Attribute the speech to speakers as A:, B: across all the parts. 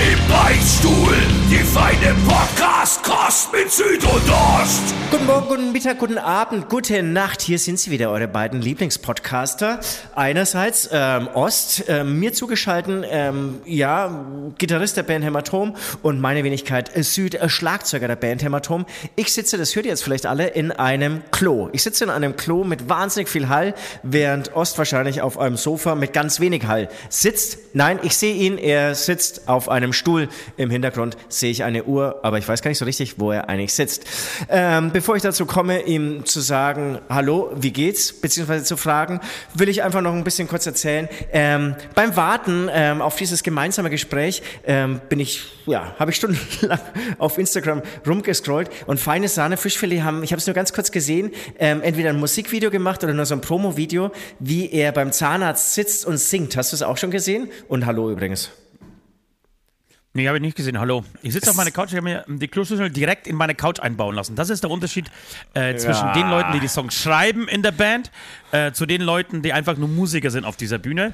A: Im Beichtstuhl, die feine Podcast-Kost mit Süd und Ost.
B: Guten Morgen, guten Mittag, guten Abend, gute Nacht. Hier sind sie wieder, eure beiden Lieblingspodcaster. Einerseits ähm, Ost, ähm, mir zugeschalten, ähm, ja, Gitarrist der Band Hämatom und meine Wenigkeit Süd, äh, Schlagzeuger der Band Hämatom. Ich sitze, das hört ihr jetzt vielleicht alle, in einem Klo. Ich sitze in einem Klo mit wahnsinnig viel Hall, während Ost wahrscheinlich auf einem Sofa mit ganz wenig Hall sitzt. Nein, ich sehe ihn, er sitzt auf einem einem Stuhl. Im Hintergrund sehe ich eine Uhr, aber ich weiß gar nicht so richtig, wo er eigentlich sitzt. Ähm, bevor ich dazu komme, ihm zu sagen, hallo, wie geht's, beziehungsweise zu fragen, will ich einfach noch ein bisschen kurz erzählen. Ähm, beim Warten ähm, auf dieses gemeinsame Gespräch ähm, bin ich, ja, habe ich stundenlang auf Instagram rumgescrollt und feine Sahne Fischfilet haben, ich habe es nur ganz kurz gesehen, ähm, entweder ein Musikvideo gemacht oder nur so ein Promo-Video, wie er beim Zahnarzt sitzt und singt. Hast du es auch schon gesehen? Und hallo übrigens.
C: Nee, habe ich nicht gesehen. Hallo. Ich sitze auf meiner Couch, ich habe mir die Kloschüssel direkt in meine Couch einbauen lassen. Das ist der Unterschied äh, zwischen ja. den Leuten, die die Songs schreiben in der Band, äh, zu den Leuten, die einfach nur Musiker sind auf dieser Bühne.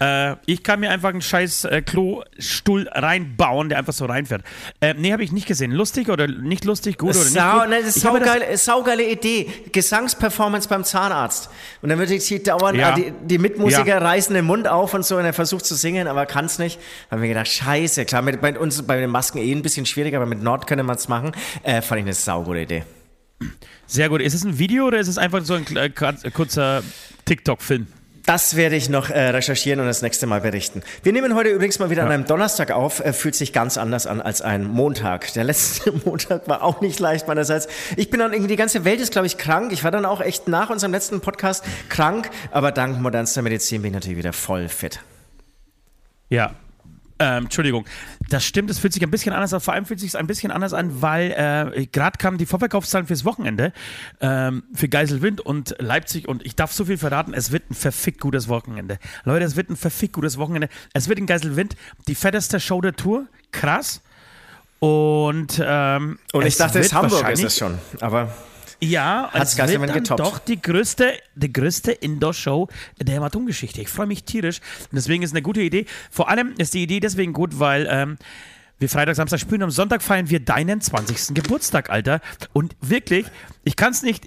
C: Äh, ich kann mir einfach einen scheiß äh, Klostuhl reinbauen, der einfach so reinfährt. Äh, nee, habe ich nicht gesehen. Lustig oder nicht lustig, gut oder
B: Sau,
C: nicht gut?
B: Ne, das ist saugeile, saugeile Idee. Gesangsperformance beim Zahnarzt. Und dann würde ich hier dauernd, ja. die, die, Mitmusiker ja. reißen den Mund auf und so und er versucht zu singen, aber kann es nicht. Da haben wir gedacht, scheiße, klar, mit, bei uns bei den Masken eh ein bisschen schwieriger, aber mit Nord könnte man es machen. Äh, fand ich eine saugute Idee.
C: Sehr gut. Ist es ein Video oder ist es einfach so ein äh, kurzer TikTok-Film?
B: Das werde ich noch äh, recherchieren und das nächste Mal berichten. Wir nehmen heute übrigens mal wieder ja. an einem Donnerstag auf. Äh, fühlt sich ganz anders an als ein Montag. Der letzte Montag war auch nicht leicht meinerseits. Ich bin dann irgendwie, die ganze Welt ist, glaube ich, krank. Ich war dann auch echt nach unserem letzten Podcast krank. Aber dank modernster Medizin bin ich natürlich wieder voll fit.
C: Ja, ähm, Entschuldigung. Das stimmt, es fühlt sich ein bisschen anders an. Vor allem fühlt es sich ein bisschen anders an, weil äh, gerade kamen die Vorverkaufszahlen fürs Wochenende ähm, für Geiselwind und Leipzig. Und ich darf so viel verraten, es wird ein verfickt gutes Wochenende. Leute, es wird ein verfickt gutes Wochenende. Es wird in Geiselwind die fetteste Show der Tour. Krass. Und, ähm,
B: und ich dachte, es Hamburg ist es schon. Aber.
C: Ja,
B: Hat's es wird dann getoppt.
C: doch die größte, die größte Indoor-Show der Hämatom-Geschichte. Ich freue mich tierisch. Und deswegen ist es eine gute Idee. Vor allem ist die Idee deswegen gut, weil ähm, wir Freitag, Samstag spielen. Am Sonntag feiern wir deinen 20. Geburtstag, Alter. Und wirklich, ich kann es nicht,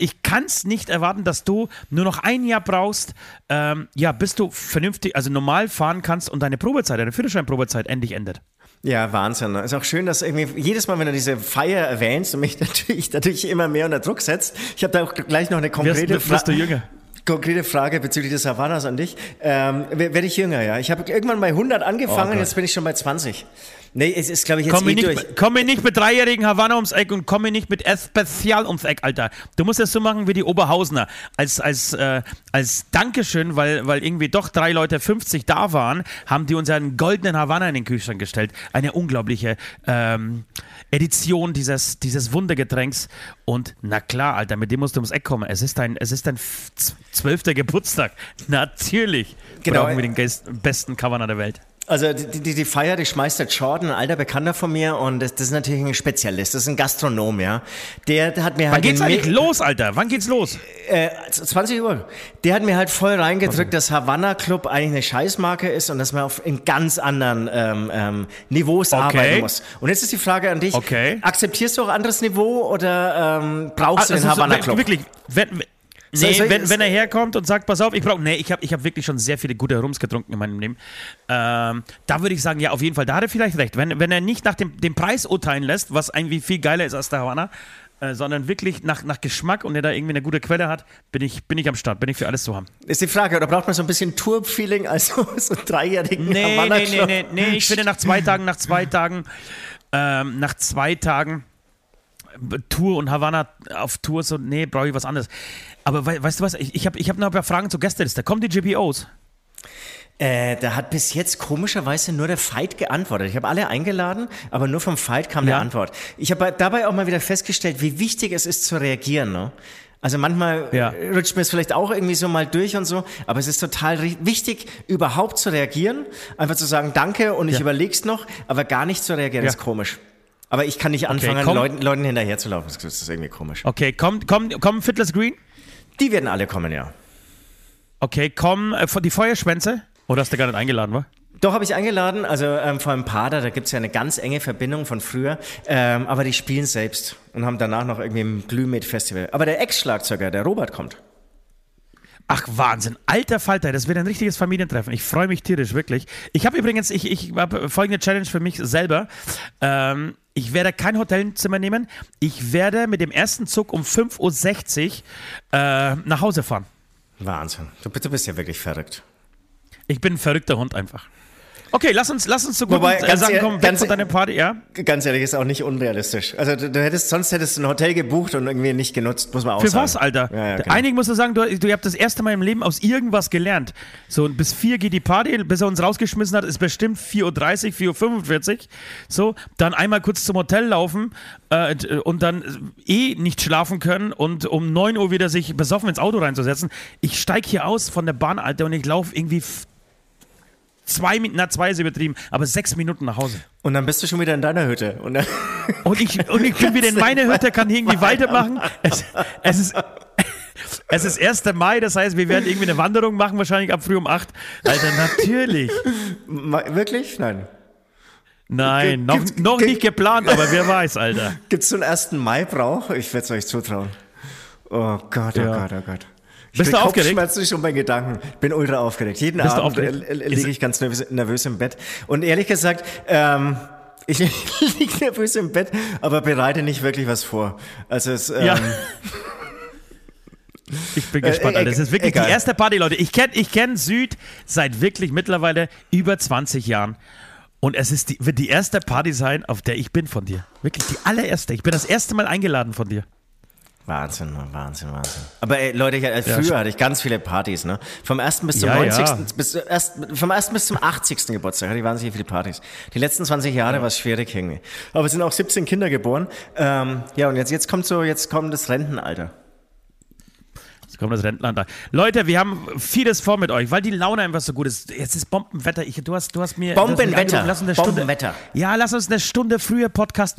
C: nicht erwarten, dass du nur noch ein Jahr brauchst, ähm, ja, bis du vernünftig, also normal fahren kannst und deine Probezeit, deine Führerscheinprobezeit endlich endet.
B: Ja, Wahnsinn. Ist auch schön, dass irgendwie jedes Mal, wenn du diese Feier erwähnst und mich natürlich, natürlich immer mehr unter Druck setzt. Ich habe da auch gleich noch eine konkrete
C: Frage. Du jünger?
B: Konkrete Frage bezüglich des Havanas an dich. Ähm, Werde ich jünger, ja? Ich habe irgendwann bei 100 angefangen, oh jetzt bin ich schon bei 20. Nee, es ist, glaube ich, jetzt
C: komm
B: eh
C: nicht,
B: durch.
C: Komm mir nicht mit dreijährigen Havanna ums Eck und komm mir nicht mit Especial ums Eck, Alter. Du musst es so machen wie die Oberhausener. Als, als, äh, als Dankeschön, weil, weil irgendwie doch drei Leute 50 da waren, haben die uns einen goldenen Havanna in den Kühlschrank gestellt. Eine unglaubliche ähm, Edition dieses, dieses Wundergetränks. Und na klar, Alter, mit dem musst du ums Eck kommen. Es ist dein, es ist dein zwölfter Geburtstag. Natürlich
B: genau.
C: brauchen wir den besten Havanna der Welt.
B: Also die, die, die Feier, die schmeißt der Jordan, ein alter Bekannter von mir und das, das ist natürlich ein Spezialist, das ist ein Gastronom, ja. Der, hat mir
C: Wann
B: halt...
C: geht's eigentlich los, Alter? Wann geht's los?
B: Äh, 20 Uhr. Der hat mir halt voll reingedrückt, okay. dass Havanna Club eigentlich eine Scheißmarke ist und dass man auf in ganz anderen ähm, ähm, Niveaus okay. arbeiten muss. Und jetzt ist die Frage an dich,
C: okay.
B: akzeptierst du auch anderes Niveau oder ähm, brauchst ah, du den also Havanna Club?
C: Wirklich, wenn, Nee, so, wenn, wenn er herkommt und sagt, pass auf, ich brauche. Nee, ich habe ich hab wirklich schon sehr viele gute Rums getrunken in meinem Leben. Ähm, da würde ich sagen, ja, auf jeden Fall, da hat er vielleicht recht. Wenn, wenn er nicht nach dem, dem Preis urteilen lässt, was irgendwie viel geiler ist als der Havanna, äh, sondern wirklich nach, nach Geschmack und er da irgendwie eine gute Quelle hat, bin ich, bin ich am Start, bin ich für alles zu haben.
B: Ist die Frage, oder braucht man so ein bisschen Tour-Feeling, also so dreijährigen
C: nee, Havanna nee, nee, nee, nee, ich finde nach zwei Tagen, nach zwei Tagen, ähm, nach zwei Tagen Tour und Havanna auf Tour, so, nee, brauche ich was anderes. Aber we weißt du was, ich, ich habe ich hab noch ein paar Fragen zur Gästeliste. Kommen die GPOs?
B: Äh, da hat bis jetzt komischerweise nur der Fight geantwortet. Ich habe alle eingeladen, aber nur vom Fight kam
C: Ja.
B: eine Antwort. Ich habe dabei auch mal wieder festgestellt, wie wichtig es ist zu reagieren. Ne? Also manchmal
C: Ja.
B: rutscht mir es vielleicht auch irgendwie so mal durch und so, aber es ist total wichtig, überhaupt zu reagieren. Einfach zu sagen Danke und ich
C: Ja.
B: überleg's noch, aber gar nicht zu reagieren,
C: Ja.
B: ist komisch. Aber ich kann nicht anfangen,
C: komm.
B: Leuten, Leuten hinterherzulaufen. Das ist irgendwie komisch.
C: Okay, komm, komm, komm, Fiddler's Green.
B: Die werden alle kommen, ja.
C: Okay, komm, äh, von- die Feuerschwänze. Oder hast du gar nicht eingeladen, wa?
B: Doch, habe ich eingeladen, also ähm, vor ein paar da, da gibt's ja eine ganz enge Verbindung von früher, ähm, aber die spielen selbst und haben danach noch irgendwie ein Glühmet-Festival. Aber der Ex-Schlagzeuger, der Robert, kommt.
C: Ach, Wahnsinn. Alter Falter, das wird ein richtiges Familientreffen. Ich freue mich tierisch, wirklich. Ich habe übrigens, ich, ich habe folgende Challenge für mich selber. Ähm, ich werde kein Hotelzimmer nehmen. Ich werde mit dem ersten Zug um 5.60 Uhr äh, nach Hause fahren.
B: Wahnsinn. Du, du bist ja wirklich verrückt.
C: Ich bin ein verrückter Hund einfach. Okay, lass uns, lass uns zu guten
B: Wobei,
C: äh,
B: ganz
C: Sachen kommen.
B: Ganz
C: von deiner Party, ja?
B: Ganz ehrlich, ist auch nicht unrealistisch. Also du, du hättest, sonst hättest du ein Hotel gebucht und irgendwie nicht genutzt, muss man auch
C: Für
B: sagen.
C: was, Alter?
B: Ja, ja, genau.
C: Einigen musst du sagen, du, du habt das erste Mal im Leben aus irgendwas gelernt. So, und bis vier geht die Party, bis er uns rausgeschmissen hat, ist bestimmt 4.30 Uhr, 4.45 Uhr. So, dann einmal kurz zum Hotel laufen äh, und dann eh nicht schlafen können und um 9 Uhr wieder sich besoffen ins Auto reinzusetzen. Ich steige hier aus von der Bahn, Alter, und ich laufe irgendwie zwei Minuten, na zwei ist übertrieben, aber sechs Minuten nach Hause.
B: Und dann bist du schon wieder in deiner Hütte. Und
C: Und ich, und ich bin wieder in meine Hütte, kann irgendwie weitermachen. Es, es ist. Es ist 1. Mai, das heißt, wir werden irgendwie eine Wanderung machen, wahrscheinlich ab früh um 8. Alter, natürlich.
B: Wirklich? Nein.
C: Nein, noch,
B: Gibt's-
C: noch
B: gibt-
C: nicht geplant, aber wer weiß, Alter.
B: Gibt's so einen 1. Mai-Brauch? Ich werde es euch zutrauen. Oh Gott, oh
C: Ja.
B: Gott, oh Gott. Ich
C: Bist du aufgeregt?
B: Kopfschmerzen schon bei Gedanken. Ich bin ultra aufgeregt. Jeden
C: Bist
B: Abend äh, äh, liege ich ganz nervös, nervös im Bett. Und ehrlich gesagt, ähm, ich liege nervös im Bett, aber bereite nicht wirklich was vor. Also es, ähm,
C: Ja. Ich bin gespannt,
B: äh,
C: Alter. Das ist wirklich
B: egal.
C: die erste Party, Leute. Ich kenne ich kenn Süd seit wirklich mittlerweile über 20 Jahren. Und es ist die, wird die erste Party sein, auf der ich bin von dir. Wirklich die allererste. Ich bin das erste Mal eingeladen von dir.
B: Wahnsinn, Wahnsinn, Wahnsinn. Aber ey, Leute, ich, äh,
C: Ja,
B: früher
C: sch-
B: hatte ich ganz viele Partys, ne? Vom 1. bis zum
C: Ja,
B: 90.
C: ja.
B: Bis, äh, erst, vom 1. bis zum 80. Geburtstag hatte ich wahnsinnig viele Partys. Die letzten 20 Jahre war es schwierig irgendwie. Aber es sind auch 17 Kinder geboren. Ähm, ja, und jetzt, jetzt kommt so, jetzt kommt das Rentenalter.
C: Jetzt kommt das Rentner. Leute, wir haben vieles vor mit euch, weil die Laune einfach so gut ist. Jetzt ist Bombenwetter. Ich, du, hast, du hast mir.
B: Bombenwetter.
C: Lass uns eine Stunde,
B: Bombenwetter.
C: Ja, lass uns eine Stunde früher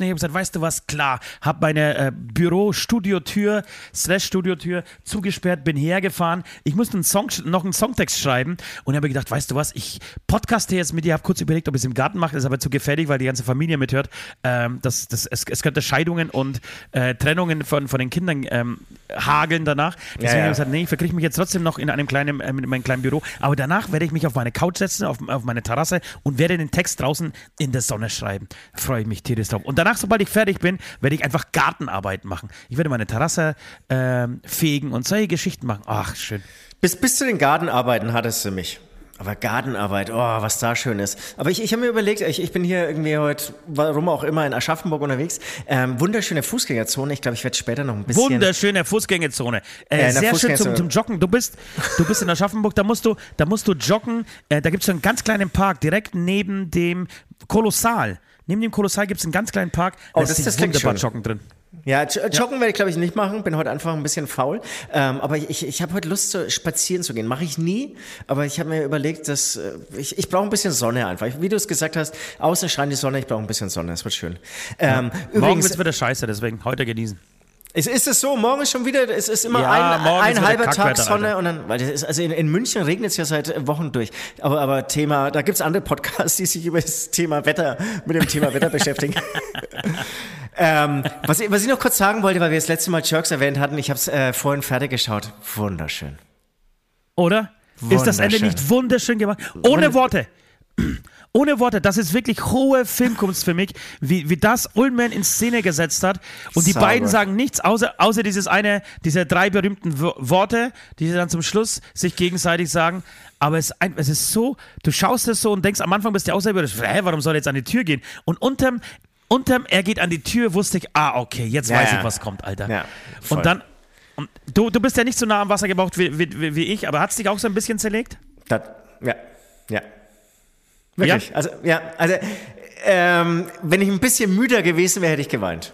C: habe gesagt, weißt du was? Klar. Hab meine äh, Büro-Studiotür, slash Studiotür zugesperrt, bin hergefahren. Ich musste einen Song, noch einen Songtext schreiben und habe gedacht, weißt du was? Ich podcaste jetzt mit dir. Habe kurz überlegt, ob ich es im Garten mache. Ist aber zu gefährlich, weil die ganze Familie mithört. Ähm, das, das, es, es könnte Scheidungen und äh, Trennungen von, von den Kindern ähm, hageln danach. Deswegen
B: ja.
C: habe ich gesagt, nee, ich verkriege mich jetzt trotzdem noch in einem kleinen, äh, mit meinem kleinen Büro. Aber danach werde ich mich auf meine Couch setzen, auf, auf meine Terrasse und werde den Text draußen in der Sonne schreiben. Freue ich mich tierisch drauf. Und danach, sobald ich fertig bin, werde ich einfach Gartenarbeit machen. Ich werde meine Terrasse ähm, fegen und solche Geschichten machen. Ach, schön.
B: Bis, bis zu den Gartenarbeiten hattest du mich. Aber Gartenarbeit, oh, was da schön ist. Aber ich, ich habe mir überlegt, ich, ich bin hier irgendwie heute, warum auch immer, in Aschaffenburg unterwegs. Ähm, wunderschöne Fußgängerzone. Ich glaube, ich werde später noch ein bisschen.
C: Wunderschöne Fußgängerzone. Äh,
B: der
C: sehr schön zum, zum Joggen. Du bist, du bist in Aschaffenburg, da musst du, da musst du joggen. Äh, da gibt es so einen ganz kleinen Park, direkt neben dem Kolossal. Neben dem Kolossal gibt es einen ganz kleinen Park. Da
B: Oh,
C: ist
B: das-
C: sich
B: das klingt
C: wunderbar
B: schön.
C: joggen drin.
B: Ja, joggen werde ich glaube ich nicht machen. Bin heute einfach ein bisschen faul. Ähm, aber ich, ich habe heute Lust, zu, spazieren zu gehen. Mache ich nie. Aber ich habe mir überlegt, dass äh, ich, ich brauche ein bisschen Sonne einfach. Wie du es gesagt hast, außen scheint die Sonne. Ich brauche ein bisschen Sonne. Das wird schön. Ähm,
C: Morgen
B: übrigens,
C: wird es wieder scheiße, deswegen heute genießen.
B: ist, ist es so? Morgen ist schon wieder. Es ist immer
C: Ja,
B: ein,
C: morgen
B: ein halber Tag Sonne
C: Alter.
B: und dann. Weil das ist, also in, in München regnet es ja seit Wochen durch. Aber aber Thema. Da gibt's andere Podcasts, die sich über das Thema Wetter mit dem Thema Wetter beschäftigen. ähm, was, ich, was ich noch kurz sagen wollte, weil wir das letzte Mal Jerks erwähnt hatten, ich habe es äh, vorhin fertig geschaut. Wunderschön.
C: Oder? Ist das Ende
B: Wunderschön.
C: nicht wunderschön gemacht? Ohne Worte. Ohne Worte, das ist wirklich hohe Filmkunst für mich, wie, wie das Ullman in Szene gesetzt hat. Und die
B: Sauber.
C: beiden sagen nichts, außer, außer dieses eine, diese drei berühmten Wo- Worte, die sie dann zum Schluss sich gegenseitig sagen. Aber es, es ist so, du schaust es so und denkst, am Anfang bist du auch selber, hä, warum soll er jetzt an die Tür gehen? Und unterm, unterm, er geht an die Tür, wusste ich, ah, okay, jetzt
B: Ja,
C: weiß ich, was kommt, Alter.
B: Ja,
C: und dann, und du, du bist ja nicht so nah am Wasser gebraucht wie, wie, wie wie ich, aber hat es dich auch so ein bisschen zerlegt?
B: Das, ja. Ja. Wirklich. Ja? Also, ja, also, ähm, wenn ich ein bisschen müder gewesen wäre, hätte ich geweint.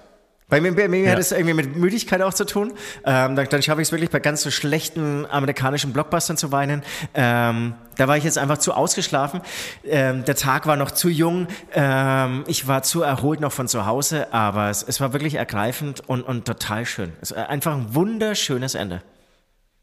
B: Bei mir, bei mir ja. hat es irgendwie mit Müdigkeit auch zu tun. Ähm, dann, dann schaffe ich es wirklich bei ganz so schlechten amerikanischen Blockbustern zu weinen. Ähm, da war ich jetzt einfach zu ausgeschlafen. Ähm, der Tag war noch zu jung. Ähm, ich war zu erholt noch von zu Hause, aber es, es war wirklich ergreifend und, und total schön. Es war einfach ein wunderschönes Ende.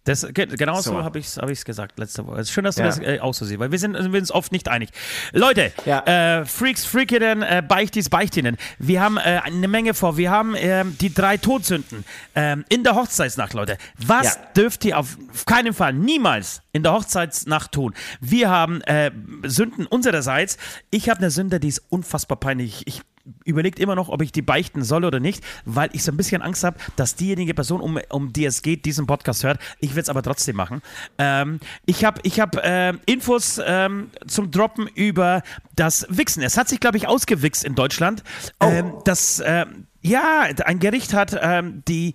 C: Das, genau so, so habe ich es hab gesagt letzte Woche. Schön, dass du ja. das äh, auch so siehst, weil wir sind, wir uns oft nicht einig. Leute, ja. äh, Freaks, Freakinnen, äh, Beichtis, Beichtinnen, wir haben äh, eine Menge vor. Wir haben ähm, die drei Todsünden ähm, in der Hochzeitsnacht, Leute. Was ja. dürft ihr auf keinen Fall, niemals in der Hochzeitsnacht tun? Wir haben äh, Sünden unsererseits. Ich habe eine Sünde, die ist unfassbar peinlich. Ich überlegt immer noch, ob ich die beichten soll oder nicht, weil ich so ein bisschen Angst habe, dass diejenige Person, um, um die es geht, diesen Podcast hört. Ich will es aber trotzdem machen. Ähm, ich habe ich hab, äh, Infos ähm, zum Droppen über das Wichsen. Es hat sich, glaube ich, ausgewichst in Deutschland. Oh. Ähm, das, äh, ja, ein Gericht hat ähm, die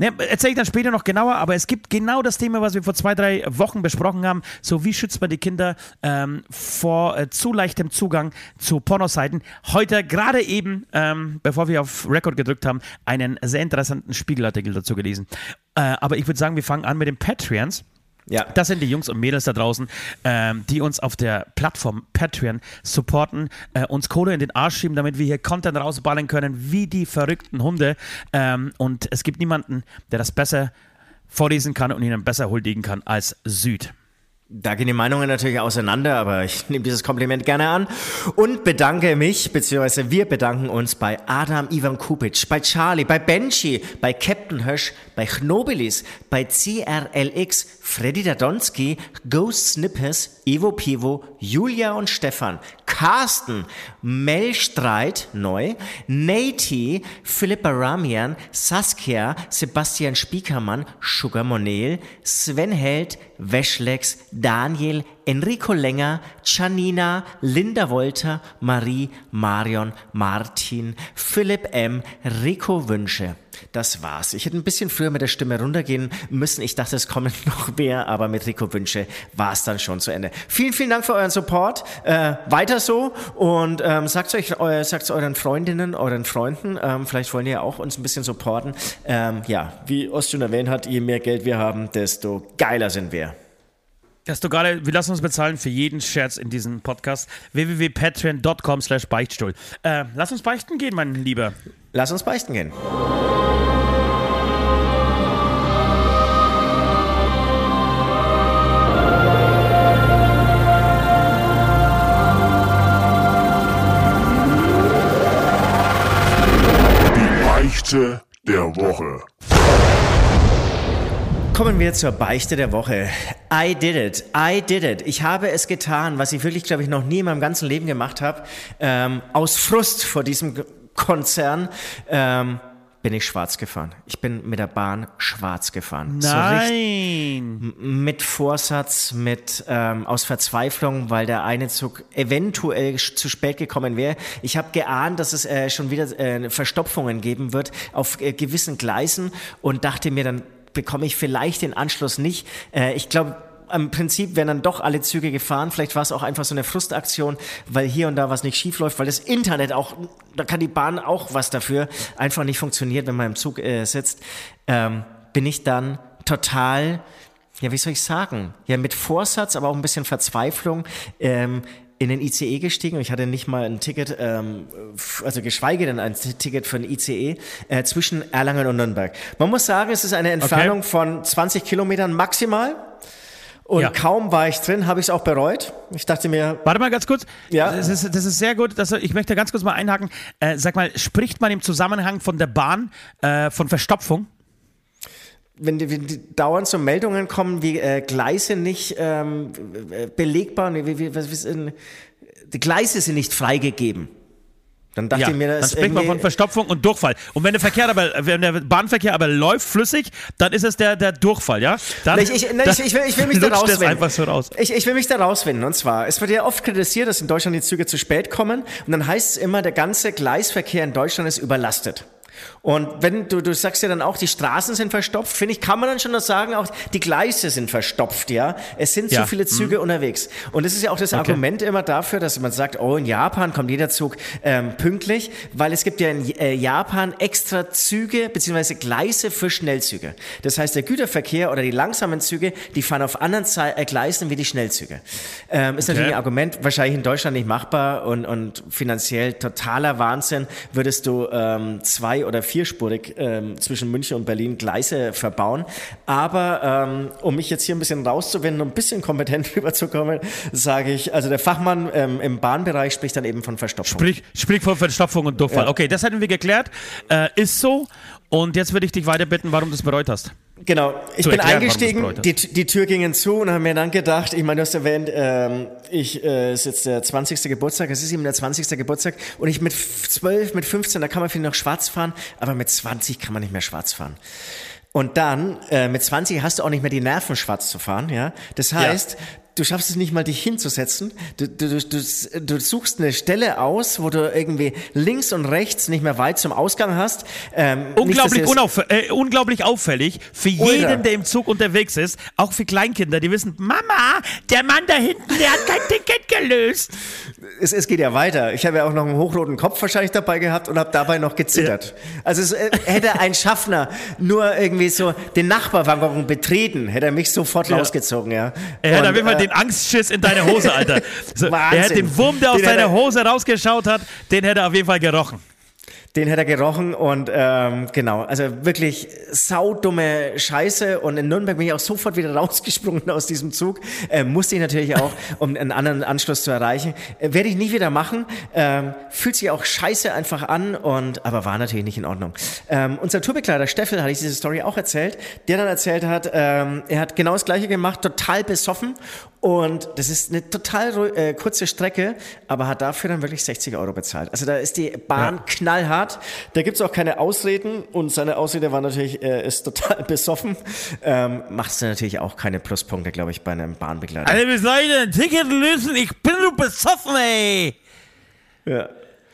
C: Ne, Erzähle ich dann später noch genauer, aber es gibt genau das Thema, was wir vor zwei, drei Wochen besprochen haben. So, wie schützt man die Kinder ähm, vor äh, zu leichtem Zugang zu Pornoseiten? Heute gerade eben, ähm, bevor wir auf Record gedrückt haben, einen sehr interessanten Spiegelartikel dazu gelesen. Äh, aber ich würde sagen, wir fangen an mit den Patreons. Ja. Das sind die Jungs und Mädels da draußen, ähm, die uns auf der Plattform Patreon supporten, äh, uns Kohle in den Arsch schieben, damit wir hier Content rausballen können, wie die verrückten Hunde. Ähm, und es gibt niemanden, der das besser vorlesen kann und ihnen besser huldigen kann als Süd.
B: Da gehen die Meinungen natürlich auseinander, aber ich nehme dieses Kompliment gerne an und bedanke mich, beziehungsweise wir bedanken uns bei Adam Ivan Kupic, bei Charlie, bei Benji, bei Captain Hösch, bei Chnobilis, bei CRLX, Freddy Dadonski, Ghost Snippers, Evo Pivo, Julia und Stefan, Carsten, Melstreit, neu, Nati, Philippa Ramian, Saskia, Sebastian Spiekermann, Sugar Monel, Sven Held, Weschlex, Daniel, Enrico Länger, Janina, Linda Wolter, Marie, Marion, Martin, Philipp M., Rico Wünsche. Das war's. Ich hätte ein bisschen früher mit der Stimme runtergehen müssen. Ich dachte, es kommen noch mehr, aber mit Rico Wünsche war es dann schon zu Ende. Vielen, vielen Dank für euren Support. Äh, weiter so und ähm, sagt euch, äh, sagt euren Freundinnen, euren Freunden. Ähm, vielleicht wollen ihr auch uns ein bisschen supporten. Ähm, ja, wie Ostjun erwähnt hat, je mehr Geld wir haben, desto geiler sind wir.
C: Du gerade, wir lassen uns bezahlen für jeden Scherz in diesem Podcast. www.patreon.com slash Beichtstuhl. Äh, lass uns beichten gehen, mein Lieber.
B: Lass uns beichten gehen.
A: Die Beichte der Woche.
B: Kommen wir zur Beichte der Woche. I did it. I did it. Ich habe es getan, was ich wirklich, glaube ich, noch nie in meinem ganzen Leben gemacht habe. Ähm, aus Frust vor diesem Konzern. Ähm, bin ich schwarz gefahren. Ich bin mit der Bahn schwarz gefahren.
C: Nein!
B: So mit Vorsatz, mit ähm, aus Verzweiflung, weil der eine Zug eventuell zu spät gekommen wäre. Ich habe geahnt, dass es äh, schon wieder äh, Verstopfungen geben wird auf äh, gewissen Gleisen und dachte mir dann, bekomme ich vielleicht den Anschluss nicht. Äh, ich glaube, im Prinzip werden dann doch alle Züge gefahren. Vielleicht war es auch einfach so eine Frustaktion, weil hier und da was nicht schief läuft, weil das Internet auch, da kann die Bahn auch was dafür, einfach nicht funktioniert, wenn man im Zug äh, sitzt. Ähm, bin ich dann total, ja, wie soll ich sagen, ja, mit Vorsatz, aber auch ein bisschen Verzweiflung, ähm, in den ICE gestiegen und ich hatte nicht mal ein Ticket, ähm, also geschweige denn ein Ticket für ein ICE äh, zwischen Erlangen und Nürnberg. Man muss sagen, es ist eine Entfernung okay. von 20 Kilometern maximal. Und ja. kaum war ich drin, habe ich es auch bereut. Ich dachte mir.
C: Warte mal ganz kurz. Ja. Das ist, das ist sehr gut. Dass, ich möchte ganz kurz mal einhaken. Äh, sag mal, spricht man im Zusammenhang von der Bahn äh, von Verstopfung?
B: wenn die, wenn die dauernd so Meldungen kommen, wie äh, Gleise nicht ähm, belegbar, wie, wie, was, was, die Gleise sind nicht freigegeben.
C: Dann dachte ja, ich mir, das dann spricht man von Verstopfung und Durchfall. Und wenn der Verkehr aber, wenn der Bahnverkehr aber läuft flüssig, dann ist es der, der Durchfall, ja? Dann,
B: ich, ich, ne, ich, ich, will, ich will mich da rauswinden.
C: Einfach so raus.
B: Ich, ich will mich da rauswinden. Und zwar, es wird ja oft kritisiert, dass in Deutschland die Züge zu spät kommen. Und dann heißt es immer, der ganze Gleisverkehr in Deutschland ist überlastet. Und wenn du, du sagst ja dann auch, die Straßen sind verstopft, finde ich, kann man dann schon noch sagen, auch die Gleise sind verstopft, ja. Es sind
C: Ja.
B: zu viele Züge
C: Mhm.
B: unterwegs. Und das ist ja auch das
C: Okay.
B: Argument immer dafür, dass man sagt, oh, in Japan kommt jeder Zug ähm, pünktlich, weil es gibt ja in äh, Japan extra Züge bzw. Gleise für Schnellzüge. Das heißt, der Güterverkehr oder die langsamen Züge, die fahren auf anderen Zei äh, Gleisen wie die Schnellzüge. Ähm, ist natürlich ein Argument, wahrscheinlich in Deutschland nicht machbar und, und finanziell totaler Wahnsinn, würdest du ähm, zwei- oder vierspurig ähm, zwischen München und Berlin Gleise verbauen. Aber ähm, um mich jetzt hier ein bisschen rauszuwenden und ein bisschen kompetent rüberzukommen, sage ich, also der Fachmann ähm, im Bahnbereich spricht dann eben von Verstopfung.
C: Sprich, sprich von Verstopfung und Durchfall.
B: Ja.
C: Okay, das hätten wir geklärt. Äh, ist so. Und jetzt würde ich dich weiter bitten, warum du es bereut hast.
B: Genau, ich bin
C: erklären,
B: eingestiegen, die, die Tür ging zu und habe mir dann gedacht, ich meine, du hast erwähnt, ähm, ich äh, ist jetzt der 20. Geburtstag, es ist eben der 20. Geburtstag und ich mit 12, mit 15, da kann man vielleicht noch schwarz fahren, aber mit 20 kann man nicht mehr schwarz fahren. Und dann, äh, mit 20 hast du auch nicht mehr die Nerven, schwarz zu fahren, ja. Das heißt, du schaffst es nicht mal, dich hinzusetzen. Du, du, du, du, suchst eine Stelle aus, wo du irgendwie links und rechts nicht mehr weit zum Ausgang hast. Ähm,
C: Unglaublich, unauff äh, unglaublich auffällig für jeden, der im Zug unterwegs ist, auch für Kleinkinder, die wissen, Mama, der Mann da hinten, der hat kein Ticket gelöst.
B: es, es geht ja weiter. Ich habe ja auch noch einen hochroten Kopf wahrscheinlich dabei gehabt und habe dabei noch gezittert. Also es, äh, hätte ein Schaffner nur irgendwie so den Nachbarwaggon betreten, hätte er mich sofort rausgezogen, ja.
C: Er
B: Und,
C: auf jeden Fall
B: äh,
C: den Angstschiss in deine Hose, Alter. So, er hat den Wurm, der aus deiner
B: er-
C: Hose rausgeschaut hat, den hätte er auf jeden Fall gerochen.
B: Den hätte er gerochen und ähm, genau, also wirklich saudumme Scheiße und in Nürnberg bin ich auch sofort wieder rausgesprungen aus diesem Zug. Äh, musste ich natürlich auch, um einen anderen Anschluss zu erreichen. Äh, Werde ich nie wieder machen. Ähm, fühlt sich auch scheiße einfach an und aber war natürlich nicht in Ordnung. Ähm, unser Tourbegleiter Steffel hatte ich diese Story auch erzählt, der dann erzählt hat, ähm, er hat genau das gleiche gemacht, total besoffen und das ist eine total äh, kurze Strecke, aber hat dafür dann wirklich 60 Euro bezahlt. Also da ist die Bahn knallhart. Da gibt's auch keine Ausreden und seine Ausrede war natürlich, er ist total besoffen. Ähm, machst du natürlich auch keine Pluspunkte, glaube ich, bei einem Bahnbegleiter.
C: Soll ich denn ein Ticket lösen? Ich bin nur besoffen, ey.
B: Ja.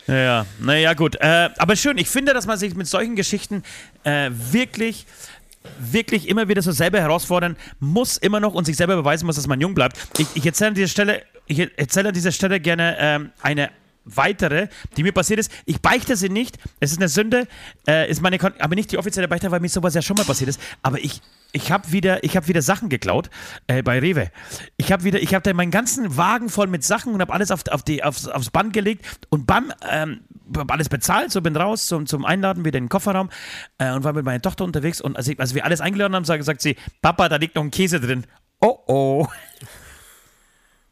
C: Ja, naja, gut. Äh, aber schön, ich finde, dass man sich mit solchen Geschichten äh, wirklich, wirklich immer wieder so selber herausfordern muss, immer noch und sich selber beweisen muss, dass man jung bleibt. Ich, ich erzähle an dieser Stelle, ich erzähle an dieser Stelle gerne ähm, eine weitere, die mir passiert ist. Ich beichte sie nicht. Es ist eine Sünde, äh, ist meine, Kon aber nicht die offizielle Beichte, weil mir sowas ja schon mal passiert ist. Aber ich, ich habe wieder, ich habe wieder Sachen geklaut äh, bei Rewe. Ich habe wieder, ich habe da meinen ganzen Wagen voll mit Sachen und habe alles auf, auf die, aufs, aufs Band gelegt und bam, ähm, hab alles bezahlt, so bin raus zum, zum Einladen wieder in den Kofferraum äh, und war mit meiner Tochter unterwegs und als, ich, als wir alles eingeladen haben, sagt, sagt sie, Papa, da liegt noch ein Käse drin. Oh oh.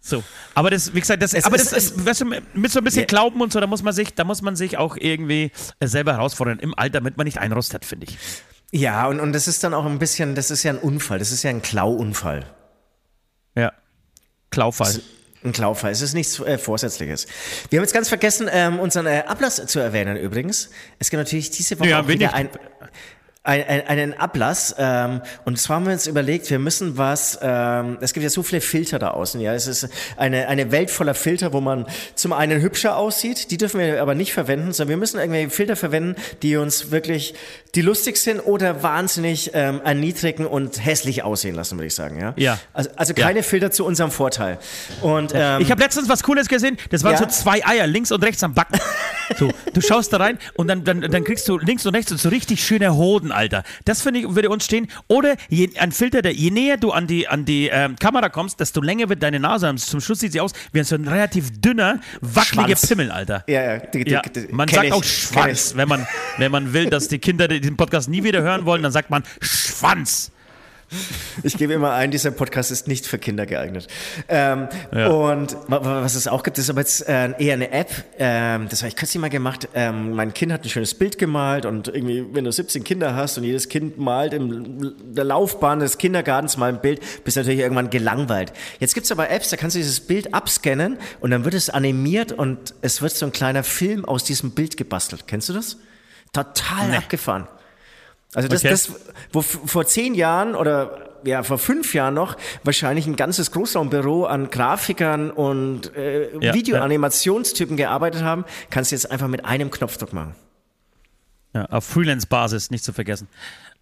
C: So, aber das, wie gesagt, das,
B: Es
C: aber
B: ist-
C: das ist, weißt du, mit so ein bisschen
B: Ja.
C: Glauben und so, da muss man sich, da muss man sich auch irgendwie selber herausfordern im Alter, damit man nicht einrostet, finde ich.
B: Ja, und, und das ist dann auch ein bisschen, das ist ja ein Unfall, das ist ja ein Klauunfall.
C: Ja. Klaufall.
B: Ein Klaufall. Es ist nichts äh, Vorsätzliches. Wir haben jetzt ganz vergessen, ähm, unseren äh, Ablass zu erwähnen übrigens. Es gibt natürlich diese Woche
C: Ja,
B: auch wieder
C: nicht.
B: ein, ein, ein, einen Ablass. Ähm, und zwar haben wir uns überlegt, wir müssen was, ähm, es gibt ja so viele Filter da außen. Ja, Es ist eine, eine Welt voller Filter, wo man zum einen hübscher aussieht, die dürfen wir aber nicht verwenden, sondern wir müssen irgendwelche Filter verwenden, die uns wirklich, die lustig sind oder wahnsinnig ähm, erniedrigen und hässlich aussehen lassen, würde ich sagen. Ja,
C: Ja.
B: Also, also
C: Ja.
B: keine Filter zu unserem Vorteil. Und ähm,
C: Ich habe letztens was Cooles gesehen. Das waren
B: Ja?
C: so zwei Eier, links und rechts am Backen. So, du schaust da rein und dann, dann, dann kriegst du links und rechts so richtig schöne Hoden, Alter. Das finde ich, würde uns stehen. Oder je, ein Filter, der, je näher du an die, an die ähm, Kamera kommst, desto länger wird deine Nase. Und zum Schluss sieht sie aus wie so ein relativ dünner, wackeliger. Pimmel, Alter.
B: Ja, ja, die, die,
C: Ja, man sagt
B: ich,
C: auch Schwanz. Wenn man, wenn man will, dass die Kinder diesen Podcast nie wieder hören wollen, dann sagt man Schwanz.
B: Ich gebe immer ein, dieser Podcast ist nicht für Kinder geeignet. Ähm,
C: Ja.
B: Und wa- wa- was es auch gibt, ist aber jetzt äh, eher eine App. Ähm, das habe ich kürzlich mal gemacht. Ähm, mein Kind hat ein schönes Bild gemalt und irgendwie, wenn du 17 Kinder hast und jedes Kind malt in der Laufbahn des Kindergartens mal ein Bild, bist du natürlich irgendwann gelangweilt. Jetzt gibt's aber Apps, da kannst du dieses Bild abscannen und dann wird es animiert und es wird so ein kleiner Film aus diesem Bild gebastelt. Kennst du das? Total abgefahren. Also das,
C: Okay.
B: das wo vor zehn Jahren oder ja vor fünf Jahren noch wahrscheinlich ein ganzes Großraumbüro an Grafikern und äh,
C: Ja,
B: Videoanimationstypen gearbeitet haben, kannst du jetzt einfach mit einem Knopfdruck machen.
C: Ja, auf Freelance-Basis, nicht zu vergessen.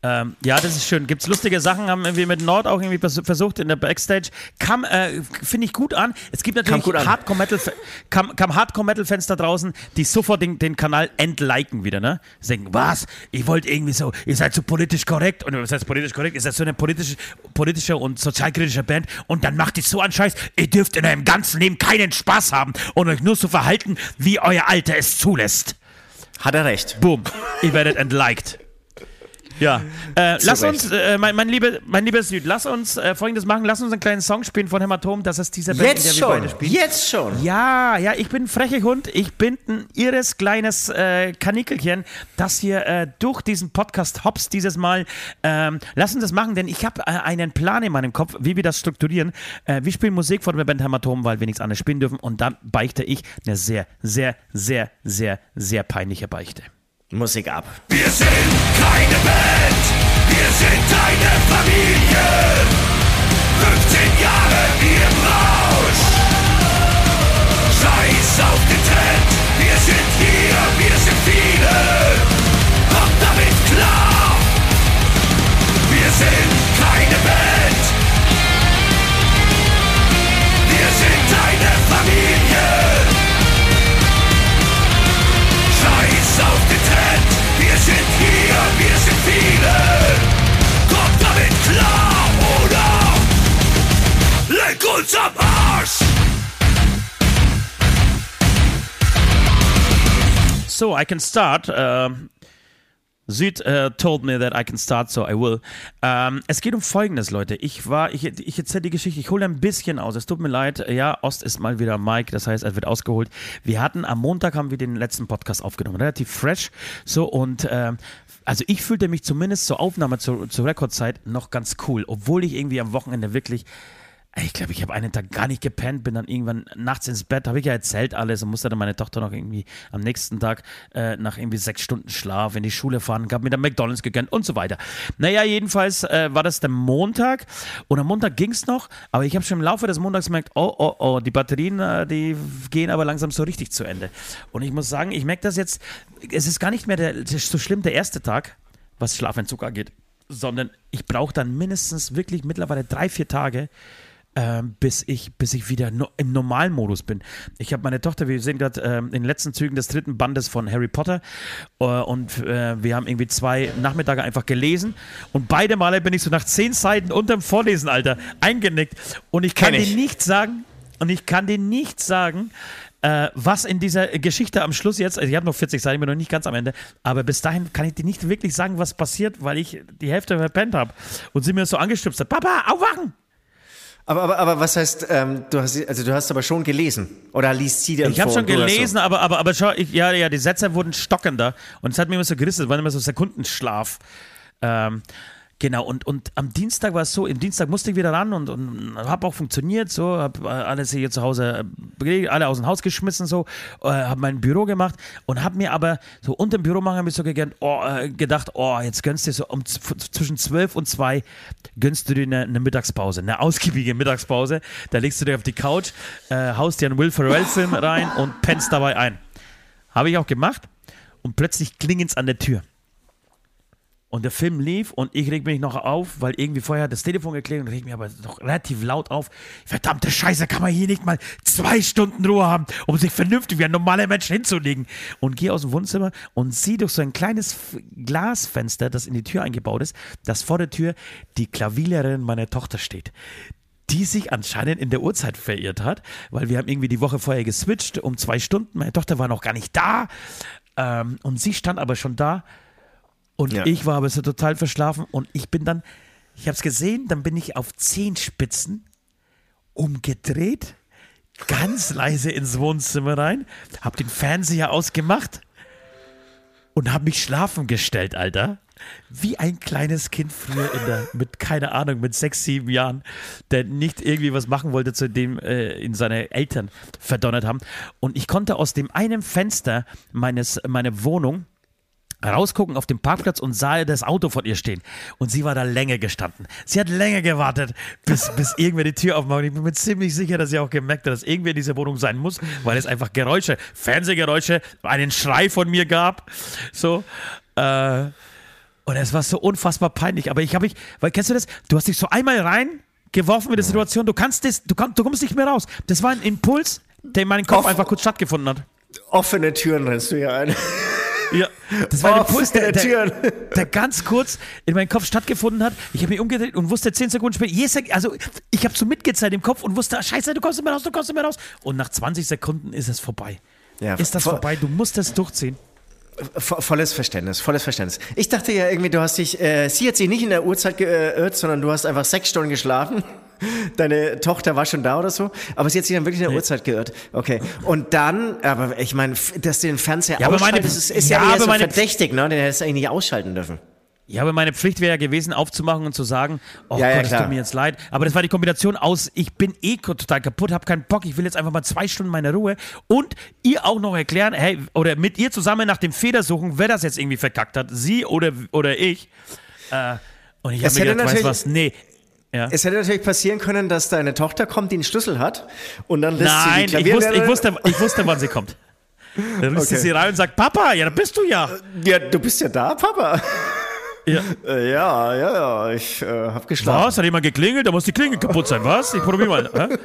C: Ähm, ja, das ist schön. Gibt es lustige Sachen, haben wir mit Nord auch irgendwie versucht in der Backstage. Kam, äh, finde ich gut an. Es gibt natürlich Hardcore-Metal-Fans kam, kam Hardcore da draußen, die sofort den, den Kanal entliken wieder, ne? Sie denken, was? Ich wollte irgendwie so, ihr seid so politisch korrekt. Und was heißt politisch korrekt? Ihr seid so eine politische, politische und sozialkritische Band und dann macht ihr so einen Scheiß. Ihr dürft in eurem ganzen Leben keinen Spaß haben und euch nur so verhalten, wie euer Alter es zulässt.
B: Hat er recht.
C: Boom. Ihr werdet entliked. Ja, äh, lass uns, äh, mein, mein, liebe, mein lieber Süd, lass uns äh, folgendes machen. Lass uns einen kleinen Song spielen von Hämatom. Das ist dieser
B: Band, Jetzt der schon. wir beide spielen. Jetzt schon.
C: Ja, ja, ich bin ein frecher Hund. Ich bin ein irres kleines äh, Kanikelchen, das hier äh, durch diesen Podcast hops dieses Mal. Ähm, lass uns das machen, denn ich habe äh, einen Plan in meinem Kopf, wie wir das strukturieren. wir spielen Musik von der Band Hämatom, weil wir nichts anderes spielen dürfen. Und dann beichte ich eine sehr, sehr, sehr, sehr, sehr peinliche Beichte.
B: Musik ab.
A: Wir sind keine Band, wir sind eine Familie.
C: I can start. Uh, Süd uh, told me that I can start, so I will. Ähm, es geht um Folgendes, Leute. Ich war, ich, ich erzähle die Geschichte, ich hole ein bisschen aus. Es tut mir leid. Ja, Ost ist mal wieder Mike, das heißt, er wird ausgeholt. Wir hatten am Montag haben wir den letzten Podcast aufgenommen, relativ fresh. So und ähm, also ich fühlte mich zumindest zur Aufnahme zur, zur Rekordzeit noch ganz cool, obwohl ich irgendwie am Wochenende wirklich ich glaube, ich habe einen Tag gar nicht gepennt, bin dann irgendwann nachts ins Bett, habe ich ja erzählt alles und musste dann meine Tochter noch irgendwie am nächsten Tag äh, nach irgendwie sechs Stunden Schlaf in die Schule fahren, gab mir dann McDonalds gegönnt und so weiter. Naja, jedenfalls äh, war das der Montag und am Montag ging es noch, aber ich habe schon im Laufe des Montags gemerkt, oh, oh, oh, die Batterien, äh, die gehen aber langsam so richtig zu Ende. Und ich muss sagen, ich merke das jetzt, es ist gar nicht mehr der, so schlimm der erste Tag, was Schlafentzug angeht, sondern ich brauche dann mindestens wirklich mittlerweile drei, vier Tage, ähm, bis, ich, bis ich wieder no im normalen Modus bin. Ich habe meine Tochter, wir sehen gerade ähm, in den letzten Zügen des dritten Bandes von Harry Potter. Äh, und äh, wir haben irgendwie zwei Nachmittage einfach gelesen. Und beide Male bin ich so nach zehn Seiten unterm Vorlesen, Alter, eingenickt. Und ich kann, kann dir nicht sagen, und ich kann dir nicht sagen, äh, was in dieser Geschichte am Schluss jetzt, also ich habe noch 40 Seiten, bin noch nicht ganz am Ende, aber bis dahin kann ich dir nicht wirklich sagen, was passiert, weil ich die Hälfte verpennt habe und sie mir so angestüpft hat, Papa, aufwachen!
B: Aber, aber, aber was heißt, ähm, du hast also du hast aber schon gelesen oder liest sie dir
C: Ich habe schon gelesen, aber aber aber schau, ich, ja ja, die Sätze wurden stockender und es hat mir immer so gerissen, es war immer so Sekundenschlaf. Ähm, Genau, und, und am Dienstag war es so, im Dienstag musste ich wieder ran und, und habe auch funktioniert, so, habe alles hier zu Hause, äh, alle aus dem Haus geschmissen, so, äh, habe mein Büro gemacht und habe mir aber so unter dem Büro machen, habe ich so oh, äh, gedacht, oh, jetzt gönnst du dir so um zwischen 12 und 2 gönnst du dir eine, eine, Mittagspause, eine ausgiebige Mittagspause, da legst du dir auf die Couch, äh, haust dir einen Will Ferrell-Film rein und pennst dabei ein. Habe ich auch gemacht und plötzlich klingelt's an der Tür. Und der Film lief und ich reg mich noch auf, weil irgendwie vorher das Telefon geklingelt und reg mich aber noch relativ laut auf. Verdammte Scheiße, kann man hier nicht mal zwei Stunden Ruhe haben, um sich vernünftig wie ein normaler Mensch hinzulegen. Und gehe aus dem Wohnzimmer und sehe durch so ein kleines Glasfenster, das in die Tür eingebaut ist, dass vor der Tür die Klavierlehrerin meiner Tochter steht die sich anscheinend in der Uhrzeit verirrt hat, weil wir haben irgendwie die Woche vorher geswitcht um zwei Stunden. Meine Tochter war noch gar nicht da ähm, und sie stand aber schon da und ja. ich war aber so total verschlafen und ich bin dann, ich habe es gesehen, dann bin ich auf Zehenspitzen umgedreht, ganz leise ins Wohnzimmer rein, habe den Fernseher ausgemacht und habe mich schlafen gestellt, Alter. Wie ein kleines Kind früher in der, mit, keine Ahnung, mit sechs, sieben Jahren, der nicht irgendwie was machen wollte, zu dem äh, ihn seine Eltern verdonnert haben. Und ich konnte aus dem einen Fenster meines, meiner Wohnung rausgucken auf dem Parkplatz und sah das Auto von ihr stehen. Und sie war da länger gestanden. Sie hat länger gewartet, bis, bis irgendwer die Tür aufmacht. Ich bin mir ziemlich sicher, dass sie auch gemerkt hat, dass irgendwer in dieser Wohnung sein muss, weil es einfach Geräusche, Fernsehgeräusche, einen Schrei von mir gab. So. Äh, und es war so unfassbar peinlich. Aber ich habe mich, weil kennst du das? Du hast dich so einmal reingeworfen mit der Situation, du kannst das, du, du kommst nicht mehr raus. Das war ein Impuls, der in meinem Kopf
B: Off-
C: einfach kurz stattgefunden hat.
B: Offene Türen rennst du hier ein.
C: Ja, das war
B: Offene
C: Impuls, der, der, der ganz kurz in meinem Kopf stattgefunden hat. Ich habe mich umgedreht und wusste zehn Sekunden später, yes, also ich habe so mitgezählt im Kopf und wusste, ah, scheiße, du kommst nicht mehr raus, du kommst nicht mehr raus. Und nach 20 Sekunden ist es vorbei.
B: Ja,
C: ist das
B: vo-
C: vorbei? Du musst es durchziehen.
B: Vo- Volles Verständnis, volles Verständnis. Ich dachte ja irgendwie, du hast dich, äh, sie hat sich nicht in der Uhrzeit geirrt, sondern du hast einfach sechs Stunden geschlafen. Deine Tochter war schon da oder so, aber sie hat sich dann wirklich in der Uhrzeit geirrt. Okay. Und dann, aber ich meine, dass du den Fernseher
C: Ja, aber meine-
B: ausschaltest, ist, ist ja,
C: ja, aber meine-
B: verdächtig, ne? Den hättest du eigentlich nicht ausschalten dürfen.
C: Ja, aber meine Pflicht wäre ja gewesen, aufzumachen und zu sagen, oh
B: Ja, ja,
C: Gott, es
B: klar.
C: tut mir jetzt leid. Aber das war die Kombination aus, ich bin eh total kaputt, habe keinen Bock, ich will jetzt einfach mal zwei Stunden meine Ruhe und ihr auch noch erklären, hey, oder mit ihr zusammen nach dem Feder suchen, wer das jetzt irgendwie verkackt hat, sie oder, oder ich. Äh, und ich habe mir gedacht, weißt was, nee. Ja.
B: Es hätte natürlich passieren können, dass deine Tochter kommt, die einen Schlüssel hat und dann lässt
C: Nein,
B: sie die
C: ich wusste, ich, wusste, ich wusste, wann sie kommt. Dann rüstet
B: Okay.
C: sie rein und sagt, Papa, ja, da bist du ja.
B: Ja, du bist ja da, Papa.
C: ja.
B: Äh, ja, ja, ja, ich äh, hab geschlafen.
C: Was? Hat jemand geklingelt? Da muss die Klingel kaputt sein, was? Ich probiere mal. hä?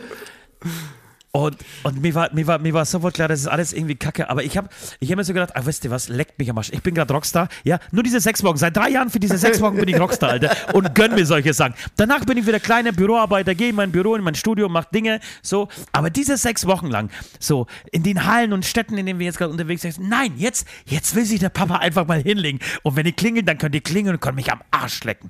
C: Und, und mir, war, mir, war, mir war sofort klar, das ist alles irgendwie kacke. Aber ich habe ich hab mir so gedacht, ah, weißt du was, leckt mich am Arsch. Ich bin gerade Rockstar. Ja, nur diese sechs Wochen. Seit drei Jahren für diese sechs Wochen bin ich Rockstar, Alter. Und gönn mir solche Sachen. Danach bin ich wieder kleiner Büroarbeiter, gehe in mein Büro, in mein Studio, mach Dinge, so. Aber diese sechs Wochen lang, so, in den Hallen und Städten, in denen wir jetzt gerade unterwegs sind, nein, jetzt, jetzt will sich der Papa einfach mal hinlegen. Und wenn die klingelt, dann könnt ihr klingeln und könnt mich am Arsch lecken.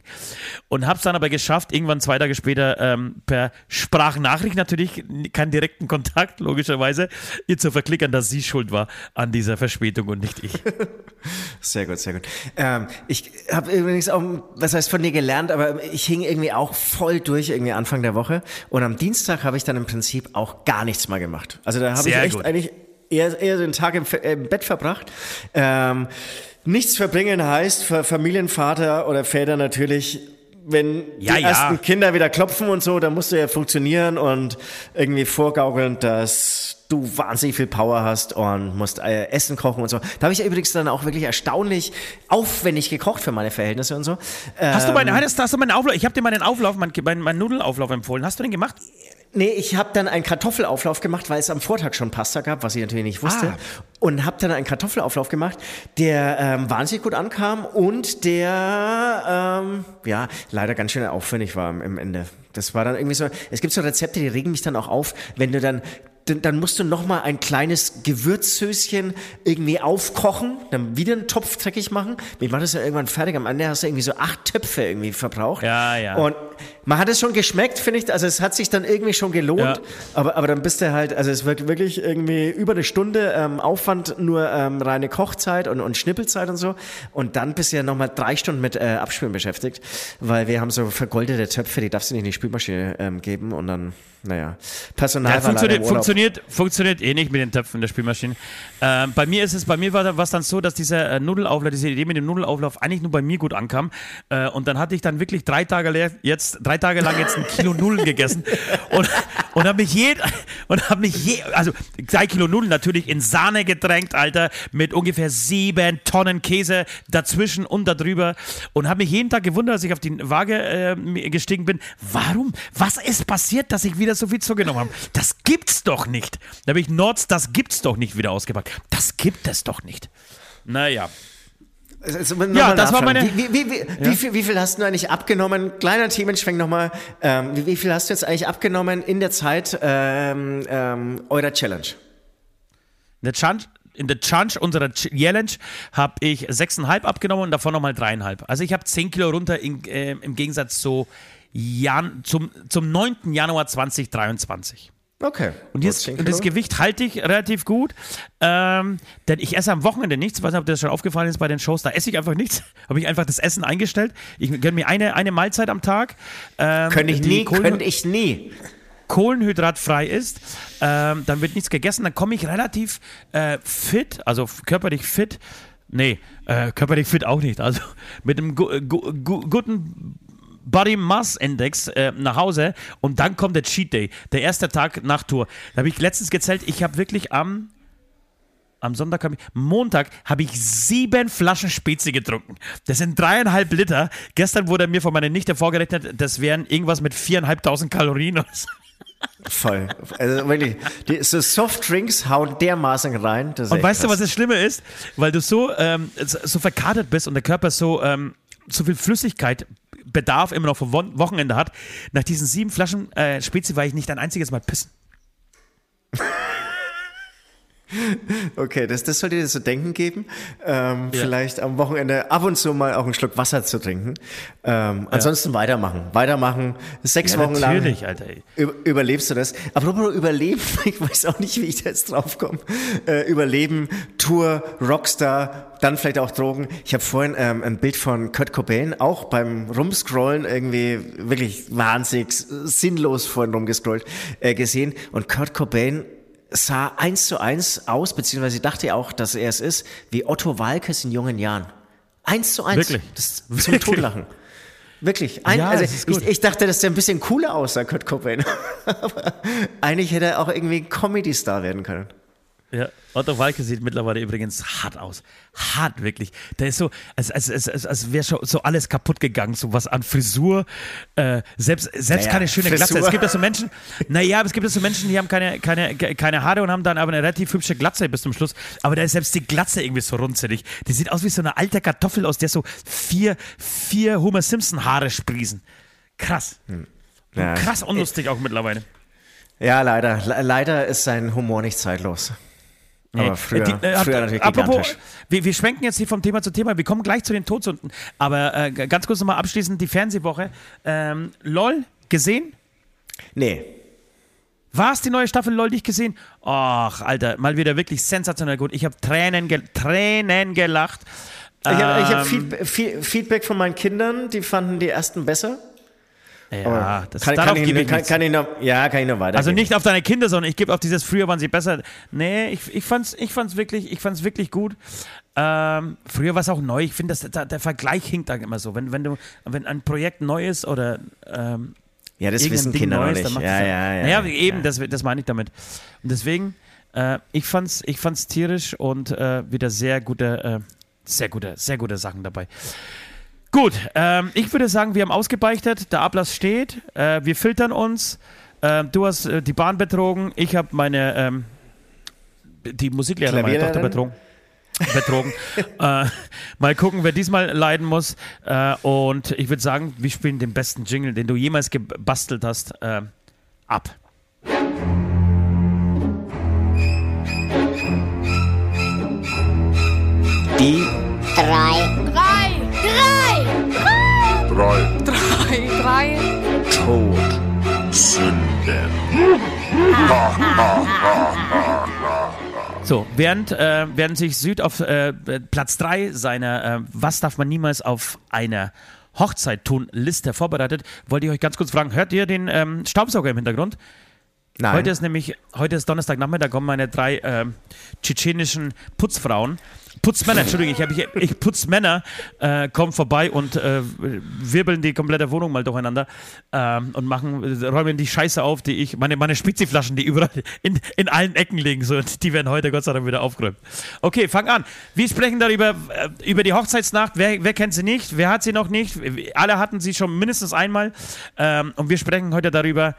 C: Und hab's dann aber geschafft, irgendwann zwei Tage später ähm, per Sprachnachricht natürlich, keinen direkten Kontakt, logischerweise, ihr zu verklickern, dass sie schuld war an dieser Verspätung und nicht ich.
B: Sehr gut, sehr gut. Ähm, ich habe übrigens auch, was heißt von dir gelernt, aber ich hing irgendwie auch voll durch irgendwie Anfang der Woche. Und am Dienstag habe ich dann im Prinzip auch gar nichts mehr gemacht. Also da habe ich echt
C: gut.
B: eigentlich eher, eher den Tag im, im Bett verbracht. Ähm, nichts verbringen heißt für Familienvater oder Väter natürlich, wenn
C: Ja,
B: die
C: ja.
B: ersten Kinder wieder klopfen und so, dann musst du ja funktionieren und irgendwie vorgaukeln, dass du wahnsinnig viel Power hast und musst äh, Essen kochen und so. Da habe ich übrigens dann auch wirklich erstaunlich aufwendig gekocht für meine Verhältnisse und so.
C: Hast du meinen,
B: Ähm,
C: hast, hast du meinen Auflauf, ich habe dir meinen Auflauf, meinen, meinen Nudelauflauf empfohlen. Hast du den gemacht?
B: Nee, ich habe dann einen Kartoffelauflauf gemacht, weil es am Vortag schon Pasta gab, was ich natürlich nicht wusste.
C: Ah.
B: Und habe dann einen Kartoffelauflauf gemacht, der ähm, wahnsinnig gut ankam und der, ähm, ja, leider ganz schön aufwendig war am- im Ende. Das war dann irgendwie so, es gibt so Rezepte, die regen mich dann auch auf, wenn du dann dann, musst du noch mal ein kleines Gewürzsöschen irgendwie aufkochen, dann wieder einen Topf dreckig machen. Ich mache das ja irgendwann fertig. Am Ende hast du irgendwie so acht Töpfe irgendwie verbraucht.
C: Ja, ja.
B: Und man hat es schon geschmeckt, finde ich. Also es hat sich dann irgendwie schon gelohnt.
C: Ja.
B: Aber, aber dann bist du halt, also es wird wirklich irgendwie über eine Stunde ähm, Aufwand, nur ähm, reine Kochzeit und, und Schnippelzeit und so. Und dann bist du ja nochmal drei Stunden mit äh, Abspülen beschäftigt, weil wir haben so vergoldete Töpfe, die darfst du nicht in die Spülmaschine ähm, geben und dann, naja, Personal
C: Ja, funktioniert, funktioniert, funktioniert eh nicht mit den Töpfen der Spülmaschine. Ähm, bei mir ist es, bei mir war es dann so, dass dieser äh, Nudelauflauf, diese Idee mit dem Nudelauflauf eigentlich nur bei mir gut ankam. Äh, und dann hatte ich dann wirklich drei Tage leer, jetzt drei Tage lang jetzt ein Kilo Nudeln gegessen und und habe mich je und habe mich je, also drei Kilo Nudeln natürlich in Sahne getränkt, Alter, mit ungefähr sieben Tonnen Käse dazwischen und darüber und habe mich jeden Tag gewundert, als ich auf die Waage äh, gestiegen bin. Warum? Was ist passiert, dass ich wieder so viel zugenommen habe? Das gibt's doch nicht. Da habe ich Nords, das gibt's doch nicht wieder ausgepackt. Das gibt es doch nicht. Naja.
B: Also,
C: Ja, das war meine-
B: Wie, wie, wie, wie, viel, wie viel hast du eigentlich abgenommen? Kleiner Themenschwenk nochmal. Ähm, wie, viel hast du jetzt eigentlich abgenommen in der Zeit ähm, ähm, eurer Challenge?
C: In der Challenge, in der Challenge unserer Ch- Challenge habe ich 6,5 abgenommen und davon nochmal 3,5. Also ich habe 10 Kilo runter in, äh, im Gegensatz zu Jan, zum, zum 9. Januar 2023.
B: Okay.
C: Und, jetzt,
B: 10
C: und das. Gewicht halte ich relativ gut, ähm, denn ich esse am Wochenende nichts. Ich weiß nicht, ob dir das schon aufgefallen ist bei den Shows. Da esse ich einfach nichts. Habe ich einfach das Essen eingestellt. Ich gönne mir eine, eine Mahlzeit am Tag. Ähm,
B: Könnte ich nie,
C: Kohlen-
B: könnte ich nie.
C: kohlenhydratfrei ist, ähm, dann wird nichts gegessen, dann komme ich relativ äh, fit, also körperlich fit. Nee, äh, körperlich fit auch nicht. Also mit einem gu gu gu guten Body Mass Index äh, nach Hause und dann kommt der Cheat Day, der erste Tag nach Tour. Da habe ich letztens gezählt, ich habe wirklich am am Sonntag habe ich, Montag habe ich sieben Flaschen Spezi getrunken. Das sind dreieinhalb Liter. Gestern wurde mir von meiner Nichte vorgerechnet, das wären irgendwas mit viereinhalbtausend Kalorien. Oder so.
B: Voll. Also wirklich, die, so Softdrinks hauen dermaßen rein.
C: Und weißt du, was das Schlimme ist? Weil du so, ähm, so so verkatert bist und der Körper so, ähm, so viel Flüssigkeit Bedarf immer noch vom Wochenende hat. Nach diesen sieben Flaschen äh, Spezi war ich nicht ein einziges Mal pissen.
B: Okay, das, das sollte dir zu denken geben. Ähm, Vielleicht am Wochenende ab und zu mal auch einen Schluck Wasser zu trinken. Ähm, ansonsten weitermachen. Weitermachen. Sechs
C: Ja,
B: Wochen
C: natürlich,
B: lang.
C: Alter.
B: Über, überlebst du das? Apropos Überleben, ich weiß auch nicht, wie ich da jetzt drauf komme. Äh, Überleben, Tour, Rockstar, dann vielleicht auch Drogen. Ich habe vorhin ähm, ein Bild von Kurt Cobain auch beim Rumscrollen irgendwie wirklich wahnsinnig sinnlos vorhin rumgescrollt äh, gesehen. Und Kurt Cobain sah eins zu eins aus, beziehungsweise dachte auch, dass er es ist, wie Otto Walkes in jungen Jahren. Eins zu eins.
C: Wirklich?
B: Das zum
C: Wirklich?
B: Totlachen. Wirklich. Ein,
C: Ja,
B: also
C: das ist gut.
B: ich, ich dachte, dass der ein bisschen cooler aussah, Kurt Cobain. Aber eigentlich hätte er auch irgendwie ein Comedy-Star werden können.
C: Ja, Otto Walke sieht mittlerweile übrigens hart aus. Hart, wirklich. Der ist so, als, als, als, als, wäre schon so alles kaputt gegangen, so was an Frisur. Äh, selbst selbst
B: Naja,
C: keine schöne Glatze.
B: Frisur.
C: Es gibt ja so Menschen, naja, aber es gibt ja so Menschen, die haben keine, keine, keine Haare und haben dann aber eine relativ hübsche Glatze bis zum Schluss. Aber da ist selbst die Glatze irgendwie so runzelig. Die sieht aus wie so eine alte Kartoffel, aus der so vier, vier Homer Simpson Haare sprießen. Krass.
B: Hm. Ja.
C: Krass unlustig auch mittlerweile.
B: Ja, leider. Le leider ist sein Humor nicht zeitlos. Aber früher,
C: Die, äh,
B: früher natürlich
C: apropos,
B: gigantisch.
C: wir, wir schwenken jetzt hier vom Thema zu Thema. Wir kommen gleich zu den Todsünden. Aber äh, ganz kurz nochmal abschließend die Fernsehwoche. Ähm, LOL gesehen?
B: Nee.
C: War es die neue Staffel LOL nicht gesehen? Ach, Alter, mal wieder wirklich sensationell gut. Ich habe Tränen, gel Tränen gelacht.
B: Ich habe hab
C: Ähm,
B: Feedback, Fe- Feedback von meinen Kindern, die fanden die ersten besser.
C: Ja, das,
B: kann, ich,
C: ich
B: kann,
C: nichts.
B: kann ich noch, ja, kann ich noch weiter.
C: Also nicht auf deine Kinder, sondern ich gebe auf dieses früher waren sie besser. Nee, ich, ich fand's, ich fand's wirklich, ich fand's wirklich gut. Ähm, früher war es auch neu. Ich finde, der, Vergleich hinkt da immer so. Wenn, wenn du, wenn ein Projekt neu ist oder ähm,
B: Ja, das wissen
C: Ding
B: Kinder noch
C: Neues,
B: nicht.
C: dann
B: Ja, ja, ja.
C: Naja, eben,
B: ja.
C: Das, das meine ich damit. Und deswegen, äh, ich fand's, ich fand's tierisch und äh, wieder sehr gute, äh, sehr gute, sehr gute Sachen dabei. Gut, ähm, ich würde sagen, wir haben ausgebeichtet, der Ablass steht, äh, wir filtern uns. Ähm, du hast äh, die Bahn betrogen, ich habe meine ähm, die Musiklehrerin meiner Tochter betrogen. betrogen. äh, mal gucken, wer diesmal leiden muss. Äh, und ich würde sagen, wir spielen den besten Jingle, den du jemals gebastelt hast, äh, ab.
B: Die
D: Drei.
E: Drei. Drei
A: Drei.
E: Drei.
A: Todsünden.
C: So, während, äh, während sich Süd auf äh, Platz 3 seiner äh, Was darf man niemals auf einer Hochzeit tun Liste vorbereitet, wollte ich euch ganz kurz fragen, hört ihr den ähm, Staubsauger im Hintergrund?
B: Nein.
C: Heute ist nämlich, heute ist Donnerstagnachmittag, kommen meine drei ähm, tschetschenischen Putzfrauen, Putzmänner, Entschuldigung, ich, ich, ich Putzmänner äh, kommen vorbei und äh, wirbeln die komplette Wohnung mal durcheinander ähm, und machen, räumen die Scheiße auf, die ich, meine, meine Speziflaschen, die überall in, in allen Ecken liegen, so, die werden heute Gott sei Dank wieder aufgeräumt. Okay, fang an. Wir sprechen darüber, äh, über die Hochzeitsnacht. Wer, wer kennt sie nicht? Wer hat sie noch nicht? Alle hatten sie schon mindestens einmal. Ähm, und wir sprechen heute darüber,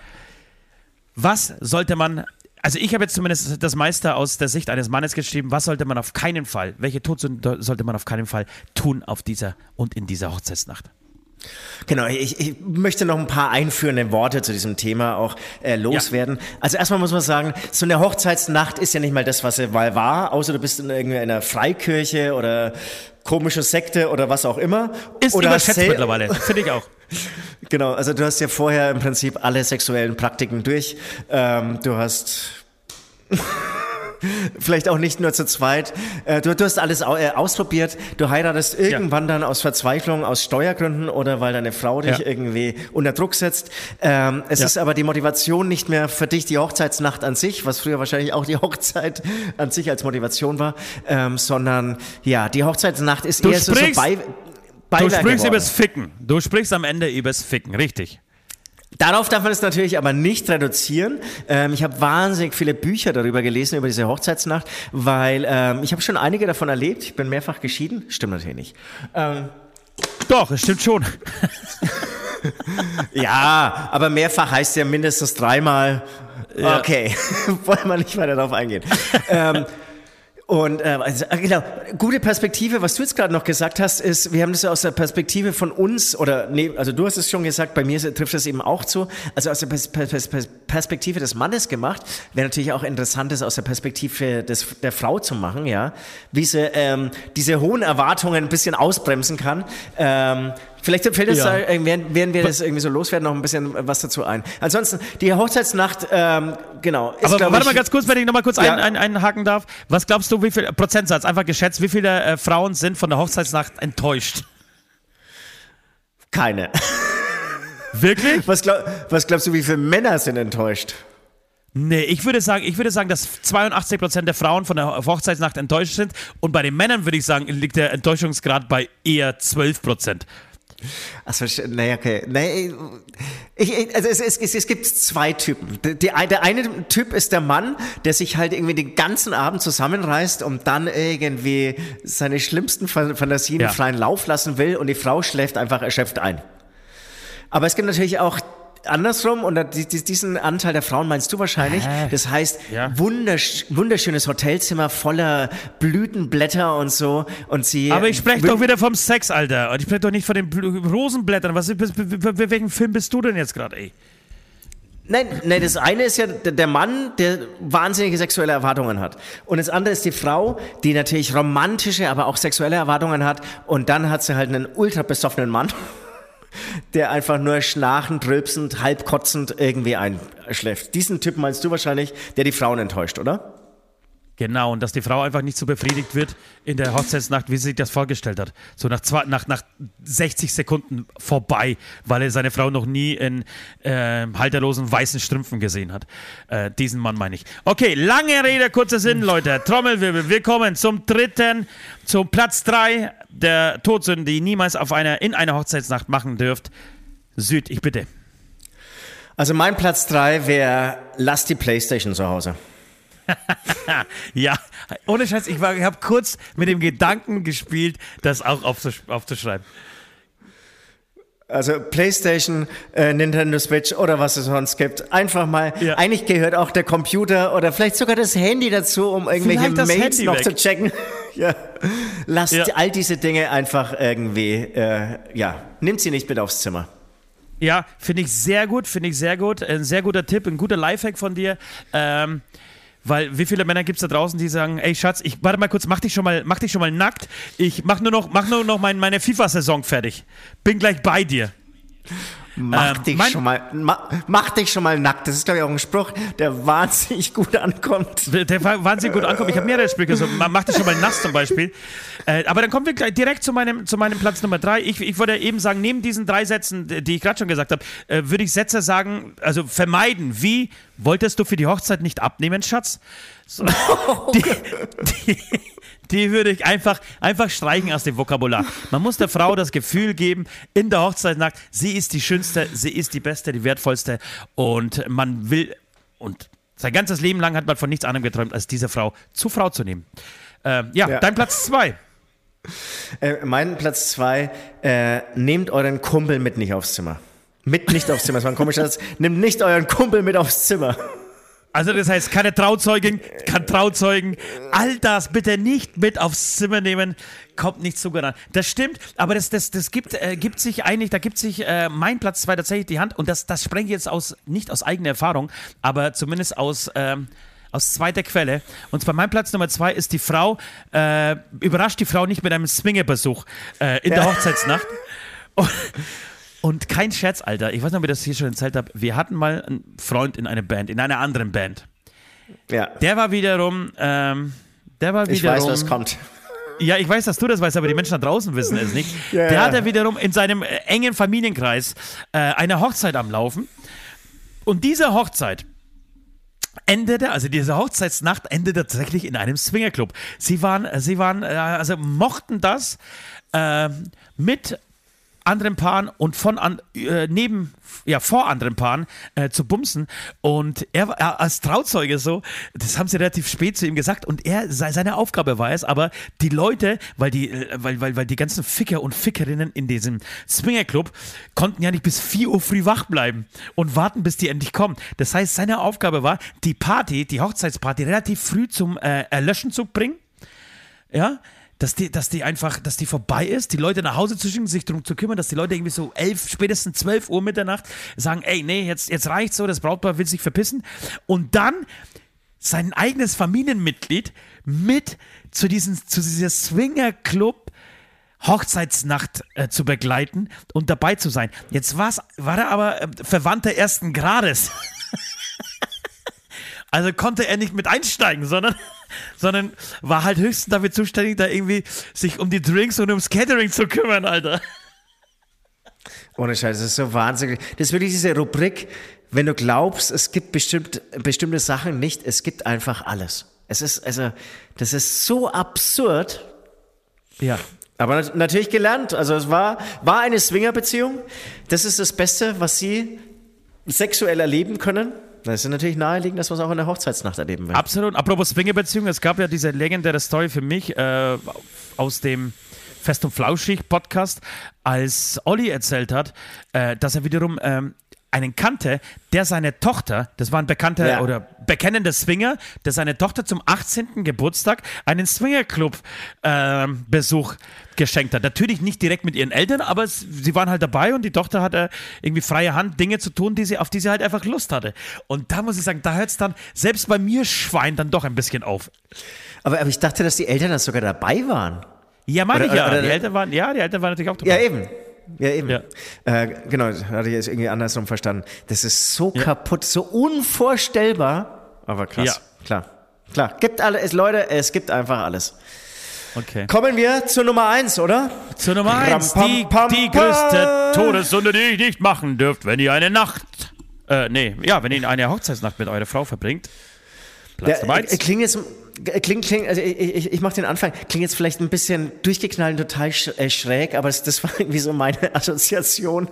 C: was sollte man, also ich habe jetzt zumindest das meiste aus der Sicht eines Mannes geschrieben, was sollte man auf keinen Fall, welche Todsünde sollte man auf keinen Fall tun auf dieser und in dieser Hochzeitsnacht?
B: Genau, ich, ich möchte noch ein paar einführende Worte zu diesem Thema auch äh, loswerden. Also erstmal muss man sagen, so eine Hochzeitsnacht ist ja nicht mal das, was sie mal war, außer du bist in irgendeiner Freikirche oder komische Sekte oder was auch immer.
C: Ist
B: oder
C: überschätzt
B: sel-
C: mittlerweile, finde ich auch.
B: Genau, also du hast ja vorher im Prinzip alle sexuellen Praktiken durch. Ähm, du hast vielleicht auch nicht nur zu zweit. Äh, du, du hast alles äh, ausprobiert. Du heiratest irgendwann dann aus Verzweiflung, aus Steuergründen oder weil deine Frau dich
C: Ja.
B: irgendwie unter Druck setzt. Ähm, es
C: Ja.
B: ist aber die Motivation nicht mehr für dich die Hochzeitsnacht an sich, was früher wahrscheinlich auch die Hochzeit an sich als Motivation war, ähm, sondern ja, die Hochzeitsnacht ist
C: Du
B: eher so, so bei,
C: Du
B: Beiwerk
C: sprichst
B: geworden.
C: übers Ficken. Du sprichst am Ende übers Ficken, richtig.
B: Darauf darf man es natürlich aber nicht reduzieren. Ähm, ich habe wahnsinnig viele Bücher darüber gelesen, über diese Hochzeitsnacht, weil ähm, ich habe schon einige davon erlebt. Ich bin mehrfach geschieden. Stimmt natürlich nicht. Ähm,
C: Doch, es stimmt schon.
B: ja, aber mehrfach heißt ja mindestens dreimal.
C: Ja.
B: Okay, wollen wir nicht weiter darauf eingehen. Und äh, also, äh, genau, gute Perspektive, was du jetzt gerade noch gesagt hast, ist, wir haben das ja aus der Perspektive von uns, oder nee, also du hast es schon gesagt, bei mir trifft das eben auch zu, also aus der Pers Pers Pers Perspektive des Mannes gemacht, wäre natürlich auch interessant, das aus der Perspektive des, der Frau zu machen, ja, wie sie ähm, diese hohen Erwartungen ein bisschen ausbremsen kann. Ähm, Vielleicht fällt es,
C: Ja.
B: da, äh, während, während wir das irgendwie so loswerden, noch ein bisschen was dazu ein. Ansonsten, die Hochzeitsnacht, ähm, genau. Ist,
C: Aber warte
B: ich,
C: mal ganz kurz, wenn ich noch mal kurz
B: Ja.
C: ein, ein, einhaken darf. Was glaubst du, wie viel Prozentsatz, einfach geschätzt, wie viele äh, Frauen sind von der Hochzeitsnacht enttäuscht?
B: Keine.
C: Wirklich?
B: Was, glaub, was glaubst du, wie viele Männer sind enttäuscht?
C: Nee, ich würde sagen, ich würde sagen, dass 82% der Frauen von der Hochzeitsnacht enttäuscht sind und bei den Männern würde ich sagen, liegt der Enttäuschungsgrad bei eher 12%.
B: Achso, naja, okay. Nee, ich, also es, es, es, gibt zwei Typen. Die, der eine Typ ist der Mann, der sich halt irgendwie den ganzen Abend zusammenreißt und dann irgendwie seine schlimmsten Fan- Fantasien
C: Ja.
B: freien Lauf lassen will und die Frau schläft einfach erschöpft ein. Aber es gibt natürlich auch andersrum und diesen Anteil der Frauen meinst du wahrscheinlich. Das heißt,
C: Ja.
B: wundersch wunderschönes Hotelzimmer voller Blütenblätter und so und sie
C: Aber ich spreche doch wieder vom Sex, Alter. Und ich spreche doch nicht von den Bl- Rosenblättern. Was, bei, welchem Film bist du denn jetzt gerade, ey?
B: Nein, nein, das eine ist ja der Mann, der wahnsinnige sexuelle Erwartungen hat. Und das andere ist die Frau, die natürlich romantische, aber auch sexuelle Erwartungen hat. Und dann hat sie halt einen ultra besoffenen Mann, der einfach nur schnarchend, rülpsend, halb kotzend irgendwie einschläft. Diesen Typ meinst du wahrscheinlich, der die Frauen enttäuscht, oder?
C: Genau, und dass die Frau einfach nicht so befriedigt wird in der Hochzeitsnacht, wie sie sich das vorgestellt hat. So nach, zwei, nach, nach 60 Sekunden vorbei, weil er seine Frau noch nie in äh, halterlosen weißen Strümpfen gesehen hat. Äh, diesen Mann meine ich. Okay, lange Rede, kurzer Sinn, Leute. Trommelwirbel, wir kommen zum dritten, zum Platz drei der Todsünden, die niemals auf einer, in einer Hochzeitsnacht machen dürft. Süd, ich bitte.
B: Also mein Platz drei wäre, lass die Playstation zu Hause.
C: Ja, ohne Scheiß, ich, war- ich habe kurz mit dem Gedanken gespielt, das auch aufzusch aufzuschreiben.
B: Also PlayStation, äh, Nintendo Switch oder was es sonst gibt. Einfach mal,
C: Ja.
B: eigentlich gehört auch der Computer oder vielleicht sogar das Handy dazu, um irgendwelche Mails
C: Handy
B: noch
C: weg.
B: zu checken. ja. Lasst
C: Ja.
B: all diese Dinge einfach irgendwie, äh, ja, nimmt sie nicht mit aufs Zimmer.
C: Ja, finde ich sehr gut, finde ich sehr gut. Ein sehr guter Tipp, ein guter Lifehack von dir. Ähm, weil wie viele Männer gibt es da draußen, die sagen, ey Schatz, ich warte mal kurz, mach dich schon mal, mach dich schon mal nackt. Ich mach nur noch, mach nur noch mein, meine FIFA-Saison fertig. Bin gleich bei dir.
B: Mach
C: Ähm,
B: dich schon mal, ma, mach dich schon mal nackt. Das ist glaube ich auch ein Spruch, der wahnsinnig gut ankommt.
C: Der- wahnsinnig gut ankommt. Ich habe mehrere Sprüche, so ma- mach dich schon mal nass zum Beispiel. Äh, aber dann kommen wir gleich direkt zu meinem, zu meinem Platz Nummer drei. Ich, ich würde eben sagen, neben diesen drei Sätzen, die ich gerade schon gesagt habe, äh, würde ich Sätze sagen, also vermeiden. Wie wolltest du für die Hochzeit nicht abnehmen, Schatz? So, die, die, die würde ich einfach, einfach streichen aus dem Vokabular. Man muss der Frau das Gefühl geben, in der Hochzeitsnacht, sie ist die schönste, sie ist die beste, die wertvollste und man will, und sein ganzes Leben lang hat man von nichts anderem geträumt, als diese Frau zu Frau zu nehmen. Ähm, ja,
B: Ja.
C: dein Platz zwei.
B: Äh, mein Platz zwei, äh, nehmt euren Kumpel mit nicht aufs Zimmer. Mit nicht aufs Zimmer, das war ein komischer Satz. Nehmt nicht euren Kumpel mit aufs Zimmer.
C: Also das heißt, keine Trauzeugin, kein Trauzeugen, all das bitte nicht mit aufs Zimmer nehmen, kommt nicht so gut an. Das stimmt, aber das, das, das gibt, äh, gibt sich eigentlich, da gibt sich äh, mein Platz zwei tatsächlich die Hand und das, das spreche ich jetzt aus, nicht aus eigener Erfahrung, aber zumindest aus, ähm, aus zweiter Quelle. Und zwar mein Platz Nummer zwei ist die Frau, äh, überrascht die Frau nicht mit einem Swingerbesuch äh, in der Hochzeitsnacht. Und, und kein Scherz, Alter. Ich weiß nicht, ob ich das hier schon erzählt habe. Wir hatten mal einen Freund in einer Band, in einer anderen Band.
B: Ja,
C: Der war wiederum, ähm, der war
B: ich
C: wiederum.
B: weiß, was kommt.
C: Ja, ich weiß, dass du das weißt, aber die Menschen da draußen wissen es nicht.
B: Ja,
C: der
B: ja.
C: hatte wiederum in seinem äh, engen Familienkreis äh, eine Hochzeit am Laufen. Und diese Hochzeit endete, also diese Hochzeitsnacht endete tatsächlich in einem Swingerclub. Sie waren, sie waren, äh, also mochten das äh, mit anderen Paaren und von an, äh, neben, ja, vor anderen Paaren äh, zu bumsen. Und er, er als Trauzeuge so, das haben sie relativ spät zu ihm gesagt und er, seine Aufgabe war es, aber die Leute, weil die, äh, weil, weil, weil die ganzen Ficker und Fickerinnen in diesem Swingerclub konnten ja nicht bis 4 Uhr früh wach bleiben und warten, bis die endlich kommen. Das heißt, seine Aufgabe war, die Party, die Hochzeitsparty relativ früh zum äh, Erlöschen zu bringen. Ja, dass die, dass die einfach, dass die vorbei ist, die Leute nach Hause zu schicken, sich darum zu kümmern, dass die Leute irgendwie so elf, spätestens zwölf Uhr Mitternacht sagen, ey, nee, jetzt, jetzt reicht's so, das Brautpaar will sich verpissen. Und dann sein eigenes Familienmitglied mit zu, diesen, zu dieser Swinger-Club Hochzeitsnacht äh, zu begleiten und dabei zu sein. Jetzt war's, war er aber äh, Verwandter ersten Grades. also konnte er nicht mit einsteigen, sondern sondern war halt höchstens dafür zuständig, da irgendwie sich um die Drinks und ums Catering zu kümmern, Alter.
B: Ohne Scheiß, das ist so wahnsinnig. Das ist wirklich diese Rubrik, wenn du glaubst, es gibt bestimmt, bestimmte Sachen nicht, es gibt einfach alles. Es ist, also, das ist so absurd. Ja. Aber natürlich gelernt. Also es war, war eine Swingerbeziehung. Das ist das Beste, was sie sexuell erleben können. Das ist natürlich naheliegend, dass man es auch in der Hochzeitsnacht erleben will.
C: Absolut. Apropos Swingerbeziehung, es gab ja diese legendäre Story für mich äh, aus dem Fest und Flauschig Podcast, als Olli erzählt hat, äh, dass er wiederum ähm, einen kannte, der seine Tochter, das war ein bekannter ja. oder bekennender Swinger, der seine Tochter zum 18. Geburtstag einen Swingerclub-Besuch ähm, äh, geschenkt hat. Natürlich nicht direkt mit ihren Eltern, aber es, sie waren halt dabei und die Tochter hatte irgendwie freie Hand, Dinge zu tun, die sie, auf die sie halt einfach Lust hatte. Und da muss ich sagen, da hört es dann selbst bei mir Schwein dann doch ein bisschen auf.
B: Aber, aber ich dachte, dass die Eltern dann sogar dabei waren.
C: Ja, meine ich ja. Oder, die Eltern waren, ja, die Eltern waren natürlich auch dabei.
B: Ja, eben. Ja, eben. Ja. Äh, genau, hatte ich jetzt irgendwie andersrum verstanden. Das ist so ja. kaputt, so unvorstellbar. Aber krass. Ja. Klar. Klar. Gibt alles, Leute, es gibt einfach alles.
C: Okay.
B: Kommen wir zur Nummer 1, oder?
C: Zur Nummer 1. Die, die größte Todessünde, die ihr nicht machen dürft, wenn ihr eine Nacht. Äh, nee, ja, wenn ihr eine Hochzeitsnacht mit eurer Frau verbringt.
B: Platz Nummer 1. Klingt jetzt Klingt, klingt, also ich, ich, ich mache den Anfang, klingt jetzt vielleicht ein bisschen durchgeknallt, total äh, schräg, aber das, das war irgendwie so meine Assoziation.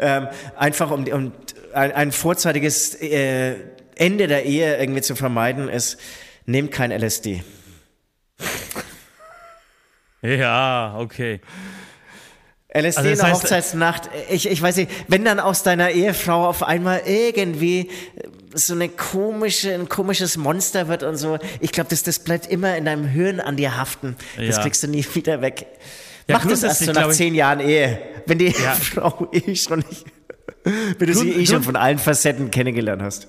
B: Ähm, einfach um, um ein, ein vorzeitiges äh, Ende der Ehe irgendwie zu vermeiden, ist, nehmt kein LSD.
C: Ja, okay.
B: LSD also in der Hochzeitsnacht, ich, ich weiß nicht, wenn dann aus deiner Ehefrau auf einmal irgendwie so eine komische, ein komisches Monster wird und so, ich glaube, das, das bleibt immer in deinem Hirn an dir haften. Das ja. kriegst du nie wieder weg. Ja, Mach das erst so nach zehn Jahren Ehe, wenn die ja. Frau eh schon nicht, wenn du sie eh schon von allen Facetten kennengelernt hast.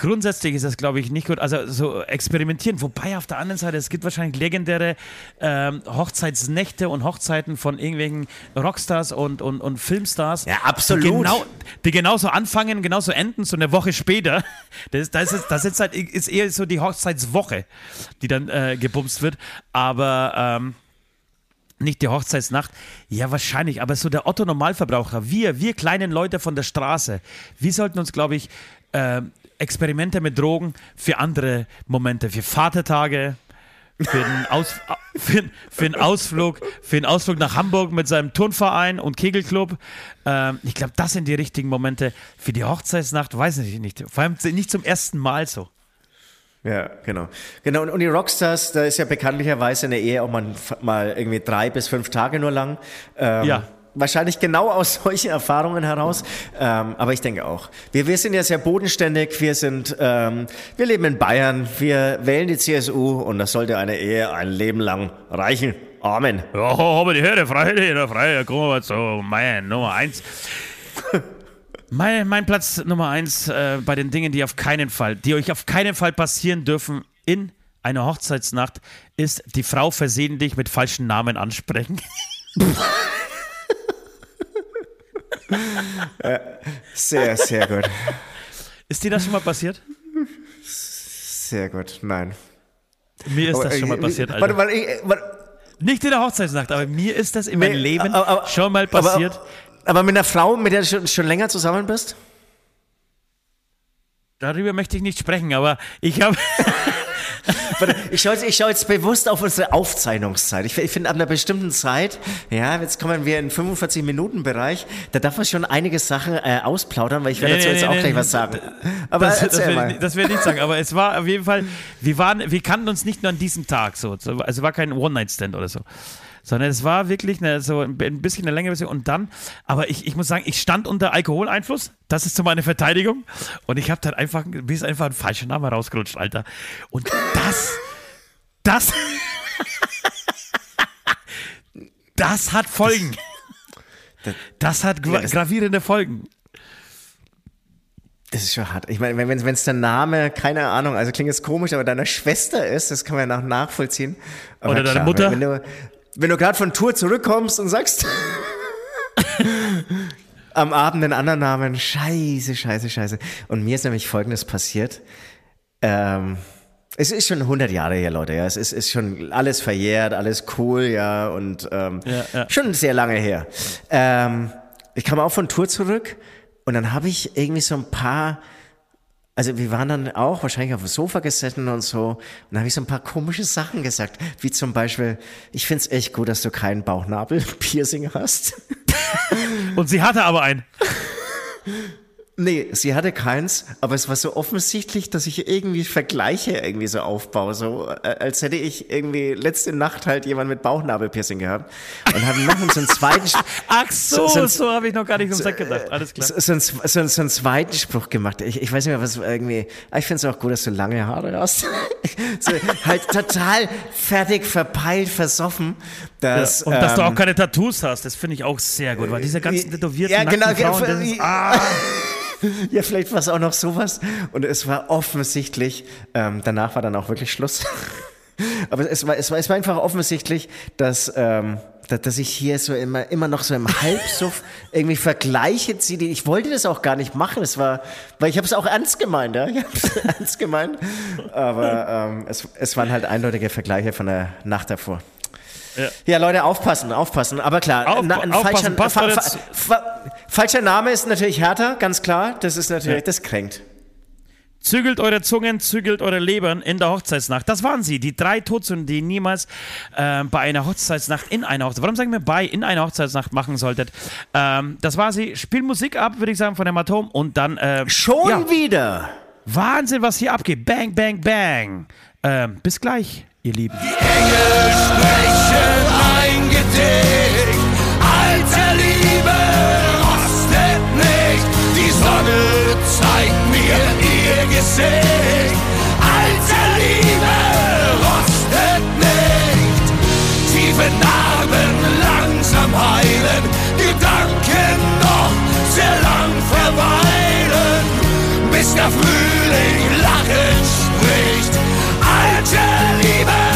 C: Grundsätzlich ist das, glaube ich, nicht gut. Also so experimentieren. Wobei auf der anderen Seite, es gibt wahrscheinlich legendäre ähm, Hochzeitsnächte und Hochzeiten von irgendwelchen Rockstars und, und, und Filmstars.
B: Ja, absolut.
C: Die, genau, die genauso anfangen, genauso enden, so eine Woche später. Das, das, ist, das ist, halt, ist eher so die Hochzeitswoche, die dann äh, gebumst wird. Aber ähm, nicht die Hochzeitsnacht. Ja, wahrscheinlich. Aber so der Otto Normalverbraucher, wir, wir kleinen Leute von der Straße, wir sollten uns, glaube ich, äh, Experimente mit Drogen für andere Momente, für Vatertage, für einen, Aus, für, für einen Ausflug, für einen Ausflug nach Hamburg mit seinem Turnverein und Kegelclub. Ähm, ich glaube, das sind die richtigen Momente. Für die Hochzeitsnacht weiß ich nicht. Vor allem nicht zum ersten Mal so.
B: Ja, genau. Genau, und, die Rockstars, da ist ja bekanntlicherweise eine Ehe auch mal, mal irgendwie drei bis fünf Tage nur lang. Ähm, ja wahrscheinlich genau aus solchen Erfahrungen heraus. Ähm, aber ich denke auch. Wir, wir sind ja sehr bodenständig. Wir sind, ähm, wir leben in Bayern. Wir wählen die CSU und das sollte eine Ehe ein Leben lang reichen. Amen.
C: Ja, aber die Herde frei, die Herde frei. Kommen wir zu mein Nummer eins. mein, mein Platz Nummer eins äh, bei den Dingen, die auf keinen Fall, die euch auf keinen Fall passieren dürfen in einer Hochzeitsnacht, ist die Frau versehentlich mit falschen Namen ansprechen.
B: sehr, sehr gut.
C: Ist dir das schon mal passiert?
B: Sehr gut, nein.
C: Mir ist aber, das schon mal äh, passiert, Alter. Warte, warte, ich, warte. Nicht in der Hochzeitsnacht, aber mir ist das in meinem nee, Leben aber, schon mal passiert.
B: Aber, aber, mit einer Frau, mit der du schon, schon länger zusammen bist?
C: Darüber möchte ich nicht sprechen, aber ich habe
B: ich schaue jetzt, ich schau jetzt bewusst auf unsere Aufzeichnungszeit. Ich, ich finde, ab einer bestimmten Zeit, ja, jetzt kommen wir in 45 Minuten Bereich, da darf man schon einige Sachen äh, ausplaudern, weil ich werde
C: Nee,
B: dazu
C: nee,
B: jetzt
C: nee,
B: auch gleich was sagen. Aber
C: das, das, will, das will ich nicht sagen, aber es war auf jeden Fall, wir waren, wir kannten uns nicht nur an diesem Tag so. Also es war kein One-Night-Stand oder so. Sondern es war wirklich eine, so ein bisschen eine längere Beziehung. Und dann, aber ich, ich muss sagen, ich stand unter Alkoholeinfluss. Das ist so meine Verteidigung. Und ich habe dann einfach, mir ist einfach ein falscher Name rausgerutscht, Alter. Und das, das, das hat Folgen. Das hat gra gravierende Folgen.
B: Das ist schon hart. Ich meine, wenn es der Name, keine Ahnung, also klingt jetzt komisch, aber deiner Schwester ist, das kann man ja nach, nachvollziehen. Aber
C: Oder deine Mutter.
B: Wenn, wenn du, wenn du gerade von Tour zurückkommst und sagst am Abend den anderen Namen, scheiße, scheiße, scheiße. Und mir ist nämlich Folgendes passiert. Ähm, es ist schon 100 Jahre her, Leute, ja. Es ist, ist schon alles verjährt, alles cool, ja. Und ähm,
C: Ja, ja.
B: schon sehr lange her. Ähm, ich kam auch von Tour zurück und dann habe ich irgendwie so ein paar, also wir waren dann auch wahrscheinlich auf dem Sofa gesessen und so und dann habe ich so ein paar komische Sachen gesagt, wie zum Beispiel, ich finde es echt gut, dass du keinen Bauchnabel-Piercing hast.
C: Und sie hatte aber einen.
B: Nee, sie hatte keins, aber es war so offensichtlich, dass ich irgendwie Vergleiche irgendwie so aufbaue, so äh, als hätte ich irgendwie letzte Nacht halt jemand mit Bauchnabelpiercing gehabt und habe noch so einen zweiten Sp-
C: Ach so,
B: So-
C: so,
B: so-
C: habe ich noch gar nicht ums Eck gedacht. Alles klar.
B: so, so, einen, so, so einen zweiten Spruch gemacht. Ich, ich weiß nicht mehr, was irgendwie. ah, Ich finde es auch gut, dass du lange Haare hast. so, halt total fertig, verpeilt, versoffen. Dass,
C: Und dass du
B: ähm,
C: auch keine Tattoos hast, das finde ich auch sehr gut, weil diese ganzen tätowierten
B: ja, genau,
C: Frauen,
B: genau,
C: das ist,
B: ja.
C: ah,
B: Ja, vielleicht war es auch noch sowas. Und es war offensichtlich, ähm, danach war dann auch wirklich Schluss. Aber es war, es war, es war einfach offensichtlich, dass, ähm, dass, dass ich hier so immer, immer noch so im Halbsuff irgendwie Vergleiche ziehe. Ich wollte das auch gar nicht machen. Es war, weil ich habe es auch ernst gemeint, ja. Ich habe es ernst gemeint. Aber ähm, es, es waren halt eindeutige Vergleiche von der Nacht davor. Ja. Leute, aufpassen, aufpassen. Aber klar,
C: Auf-
B: ein
C: aufpassen, passt
B: fa fa fa falscher Name ist natürlich härter, ganz klar. Das ist natürlich,
C: Ja.
B: das kränkt.
C: zügelt eure Zungen, zügelt eure Lebern in der Hochzeitsnacht. Das waren sie, die drei Todsünden, die niemals ähm, bei einer Hochzeitsnacht in einer Hochzeitsnacht, warum sagen wir bei, in einer Hochzeitsnacht machen solltet. Ähm, das war sie. Spiel Musik ab, würde ich sagen, von Hämatom und dann äh,
B: Schon
C: ja,
B: wieder.
C: Wahnsinn, was hier abgeht. Bang, bang, bang. Ähm, bis gleich, ihr Lieben.
A: Engel sprechen ein Gedicht. Alte Liebe Gesicht. Alte Liebe rostet nicht. Tiefe Narben langsam heilen. Gedanken noch sehr lang verweilen. Bis der Frühling lachend spricht. Alte Liebe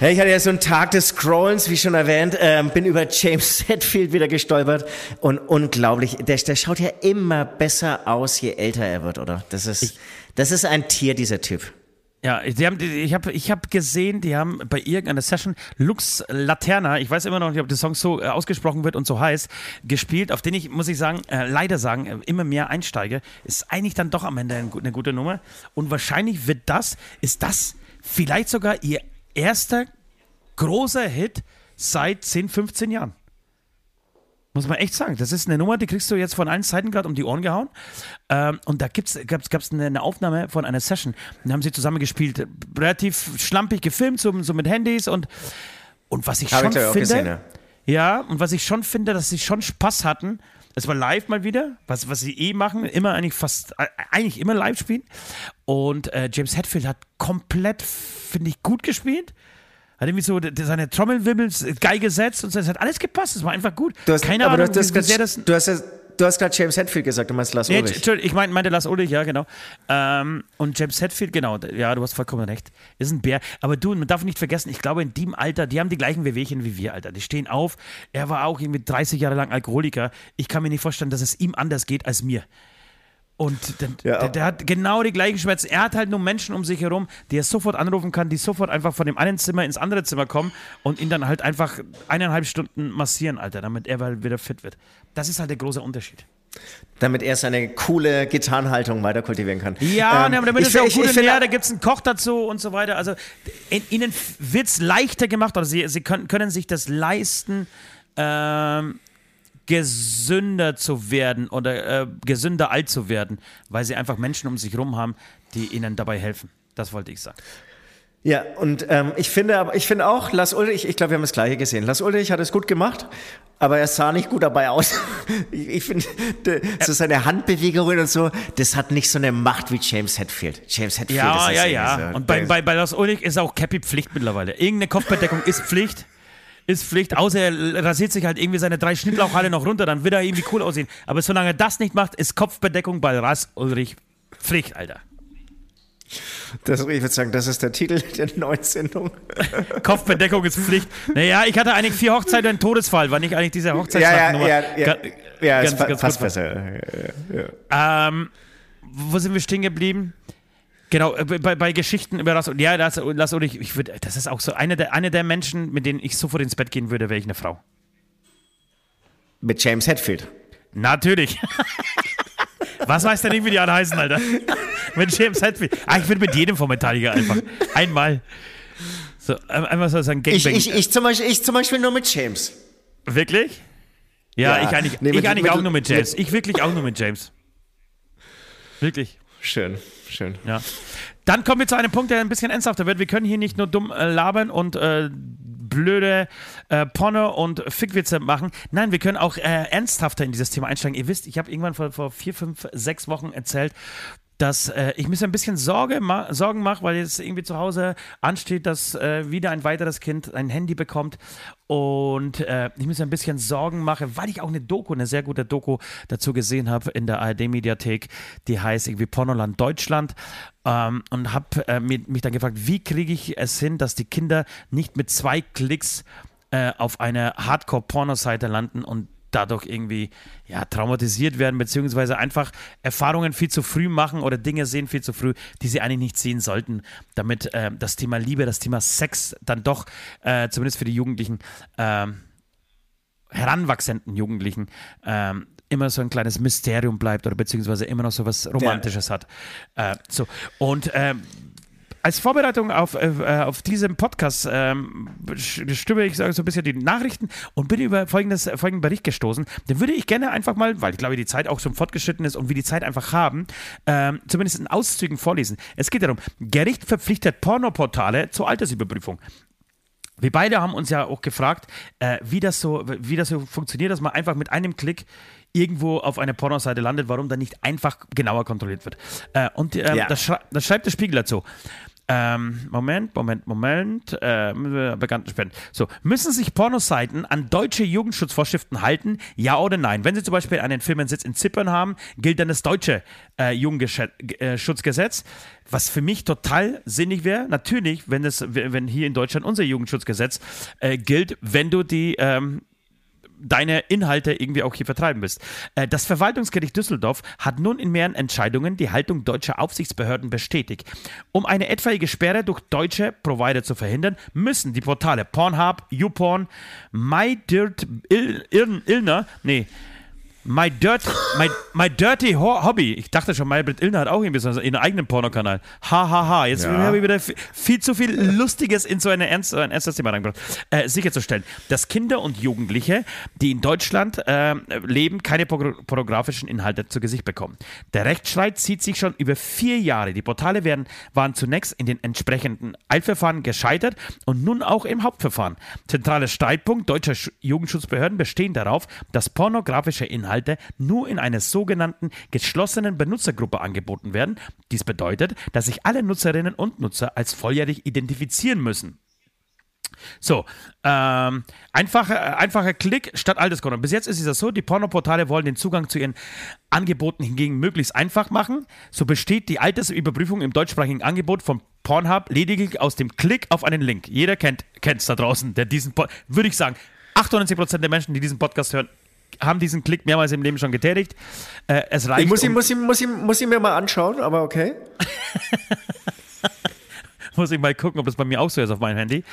B: Hey, ich hatte ja so einen Tag des Scrollens, wie schon erwähnt, ähm, bin über James Hetfield wieder gestolpert und unglaublich, der, der schaut ja immer besser aus, je älter er wird, oder? Das ist, das ist ein Tier, dieser Typ.
C: Ja, die haben, die- ich habe ich hab gesehen, die haben bei irgendeiner Session Lux Laterna, ich weiß immer noch nicht, ob der Song so äh, ausgesprochen wird und so heißt, gespielt, auf den ich, muss ich sagen, äh, leider sagen, äh, immer mehr einsteige. Ist eigentlich dann doch am Ende eine gute Nummer. Und wahrscheinlich wird das, ist das vielleicht sogar ihr erster großer Hit seit 10, 15 Jahren. Muss man echt sagen. Das ist eine Nummer, die kriegst du jetzt von allen Seiten gerade um die Ohren gehauen. Ähm, und da gibt's, gab's, gab's eine, eine Aufnahme von einer Session. Da haben sie zusammen gespielt. Relativ schlampig gefilmt, so, so mit Handys. Und, und was ich
B: Hab ich
C: schon
B: auch
C: finde.
B: gesehen, ja.
C: ja, und was ich schon finde, dass sie schon Spaß hatten. Es war live mal wieder, was, was sie eh machen, immer eigentlich fast, äh, eigentlich immer live spielen. Und äh, James Hetfield hat komplett, finde ich, gut gespielt. Hat irgendwie so seine Trommelwirbel geil gesetzt und so, es hat alles gepasst. Es war einfach gut.
B: Du hast,
C: Keine
B: aber
C: Ahnung,
B: du hast,
C: wie, wie sehr
B: grad-
C: das.
B: du hast, du hast gerade James Hetfield gesagt, du meinst Lars
C: Nee,
B: Ulrich.
C: Entschuldigung, ich mein, meinte Lars Ulrich, ja, genau. Ähm, und James Hetfield, genau, ja, du hast vollkommen recht. Ist ein Bär. Aber du, man darf nicht vergessen, ich glaube, in dem Alter, die haben die gleichen Wehwehchen wie wir, Alter. Die stehen auf. Er war auch irgendwie 30 Jahre lang Alkoholiker. Ich kann mir nicht vorstellen, dass es ihm anders geht als mir. Und der,
B: Ja.
C: der, der hat genau die gleichen Schmerzen. Er hat halt nur Menschen um sich herum, die er sofort anrufen kann, die sofort einfach von dem einen Zimmer ins andere Zimmer kommen und ihn dann halt einfach eineinhalb Stunden massieren, Alter, damit er halt wieder fit wird. Das ist halt der große Unterschied.
B: Damit er seine coole Gitarrenhaltung weiter kultivieren kann.
C: Ja,
B: Ähm,
C: ne, aber damit
B: ich
C: ist er auch
B: find-
C: gut
B: ich finde-
C: der, da gibt es einen Koch dazu und so weiter. Also in, ihnen wird es leichter gemacht oder sie, sie können, können sich das leisten, ähm, gesünder zu werden oder äh, gesünder alt zu werden, weil sie einfach Menschen um sich rum haben, die ihnen dabei helfen. Das wollte ich sagen.
B: Ja, und ähm, ich finde aber, ich finde auch, Lars Ulrich, ich glaube, wir haben das Gleiche gesehen. Lars Ulrich hat es gut gemacht, aber er sah nicht gut dabei aus. ich ich finde, de- so seine Handbewegungen und so, das hat nicht so eine Macht wie James Hetfield. James Hetfield
C: Ja,
B: ist
C: ja,
B: irgendwie
C: ja.
B: So,
C: Und bei, bei, bei Los Ulrich ist auch Cappy Pflicht mittlerweile. Irgendeine Kopfbedeckung ist Pflicht. Ist Pflicht, außer er rasiert sich halt irgendwie seine drei Schnittlauchhalle noch runter, dann wird er irgendwie cool aussehen. Aber solange er das nicht macht, ist Kopfbedeckung bei Ras Ulrich Pflicht, Alter.
B: das, ich würde sagen, das ist der Titel der neuen Sendung.
C: Kopfbedeckung ist Pflicht. Naja, ich hatte eigentlich vier Hochzeiten und einen Todesfall. War nicht eigentlich diese
B: ja, ja, ja, ja, ja,
C: ganz-
B: fa
C: ganz
B: fast
C: kurz.
B: besser.
C: Ähm, wo sind wir stehen geblieben? Genau, äh, bei, bei Geschichten über Ras Ja, das, Las Ulrich, ich würd, das ist auch so eine der, eine der Menschen, mit denen ich sofort ins Bett gehen würde, wäre ich eine Frau.
B: Mit James Hetfield.
C: Natürlich. Was weiß der nicht, wie die alle heißen, Alter? mit James Hetfield. Ah, ich würde mit jedem vom Metallica einfach. Einmal. So, ein- einmal so sagen,
B: Ich,
C: Gangbang.
B: ich, ich, zum Beispiel, ich zum Beispiel nur mit James.
C: wirklich? Ja,
B: Ja.
C: ich eigentlich,
B: Nee,
C: ich
B: mit-
C: eigentlich
B: mit-
C: auch nur mit James. Ich wirklich auch nur mit James. Wirklich.
B: Schön, schön.
C: Ja. Dann kommen wir zu einem Punkt, der ein bisschen ernsthafter wird. Wir können hier nicht nur dumm äh, labern und äh, blöde äh, Porno und Fickwitze machen. Nein, wir können auch äh, ernsthafter in dieses Thema einsteigen. Ihr wisst, ich habe irgendwann vor, vor vier, fünf, sechs Wochen erzählt, dass äh, ich mir ein bisschen Sorge ma Sorgen mache, weil jetzt irgendwie zu Hause ansteht, dass äh, wieder ein weiteres Kind ein Handy bekommt. Und äh, ich mir ein bisschen Sorgen mache, weil ich auch eine Doku, eine sehr gute Doku dazu gesehen habe in der ARD-Mediathek, die heißt irgendwie Pornoland Deutschland. Ähm, und habe äh, mich, mich dann gefragt, wie kriege ich es hin, dass die Kinder nicht mit zwei Klicks äh, auf eine Hardcore-Porno-Seite landen und dadurch irgendwie ja, traumatisiert werden, beziehungsweise einfach Erfahrungen viel zu früh machen oder Dinge sehen viel zu früh, die sie eigentlich nicht sehen sollten, damit äh, das Thema Liebe, das Thema Sex dann doch, äh, zumindest für die Jugendlichen, ähm, heranwachsenden Jugendlichen, ähm, immer so ein kleines Mysterium bleibt oder beziehungsweise immer noch so was Romantisches hat. Äh, so. Und ähm, als Vorbereitung auf, äh, auf diesen Podcast ähm, stimme ich so ein bisschen die Nachrichten und bin über folgendes, folgenden Bericht gestoßen. Den würde ich gerne einfach mal, weil ich glaube, die Zeit auch schon fortgeschritten ist und wir die Zeit einfach haben, ähm, zumindest in Auszügen vorlesen. Es geht darum, Gericht verpflichtet Pornoportale zur Altersüberprüfung. Wir beide haben uns ja auch gefragt, äh, wie, das so, wie das so funktioniert, dass man einfach mit einem Klick irgendwo auf einer Pornoseite landet, warum dann nicht einfach genauer kontrolliert wird. Äh, und ähm,
B: Ja.
C: das, schrei das schreibt der Spiegel dazu. Ähm, Moment, Moment, Moment. Äh, bekannten Spenden. So, müssen sich Pornoseiten an deutsche Jugendschutzvorschriften halten? Ja oder nein? Wenn sie zum Beispiel einen Firmensitz in Zypern haben, gilt dann das deutsche äh, Jugendschutzgesetz, was für mich total sinnig wäre. Natürlich, wenn, das, wenn hier in Deutschland unser Jugendschutzgesetz äh, gilt, wenn du die ähm, deine Inhalte irgendwie auch hier vertreiben willst. Äh, Das Verwaltungsgericht Düsseldorf hat nun in mehreren Entscheidungen die Haltung deutscher Aufsichtsbehörden bestätigt. Um eine etwaige Sperre durch deutsche Provider zu verhindern, müssen die Portale Pornhub, YouPorn, MyDirt, Il, Il, Illner, nee, My, Dirt, my, my Dirty Ho Hobby. Ich dachte schon, Maybrit Illner hat auch irgendwie so einen eigenen Pornokanal. Hahaha. Ha, ha. Jetzt
B: Ja.
C: habe ich wieder viel zu viel Lustiges in so eine ernst, ein ernstes Thema reingebracht. Äh, sicherzustellen, dass Kinder und Jugendliche, die in Deutschland äh, leben, keine por pornografischen Inhalte zu Gesicht bekommen. Der Rechtsstreit zieht sich schon über vier Jahre. Die Portale werden, waren zunächst in den entsprechenden Eilverfahren gescheitert und nun auch im Hauptverfahren. Zentraler Streitpunkt deutscher Sch- Jugendschutzbehörden bestehen darauf, dass pornografische Inhalte nur in einer sogenannten geschlossenen Benutzergruppe angeboten werden. Dies bedeutet, dass sich alle Nutzerinnen und Nutzer als volljährig identifizieren müssen. So, ähm, einfacher, einfacher Klick statt Alterskonto. Bis jetzt ist es so, die Pornoportale wollen den Zugang zu ihren Angeboten hingegen möglichst einfach machen. So besteht die Altersüberprüfung im deutschsprachigen Angebot von Pornhub lediglich aus dem Klick auf einen Link. Jeder kennt es da draußen, der diesen, Po- würde ich sagen, 98% der Menschen, die diesen Podcast hören, haben diesen Klick mehrmals im Leben schon getätigt. Äh, es reicht.
B: Ich muss ihn,
C: um-
B: muss, ihn, muss, ihn, muss ihn mir mal anschauen, aber okay.
C: Muss ich mal gucken, ob das bei mir auch so ist auf meinem Handy.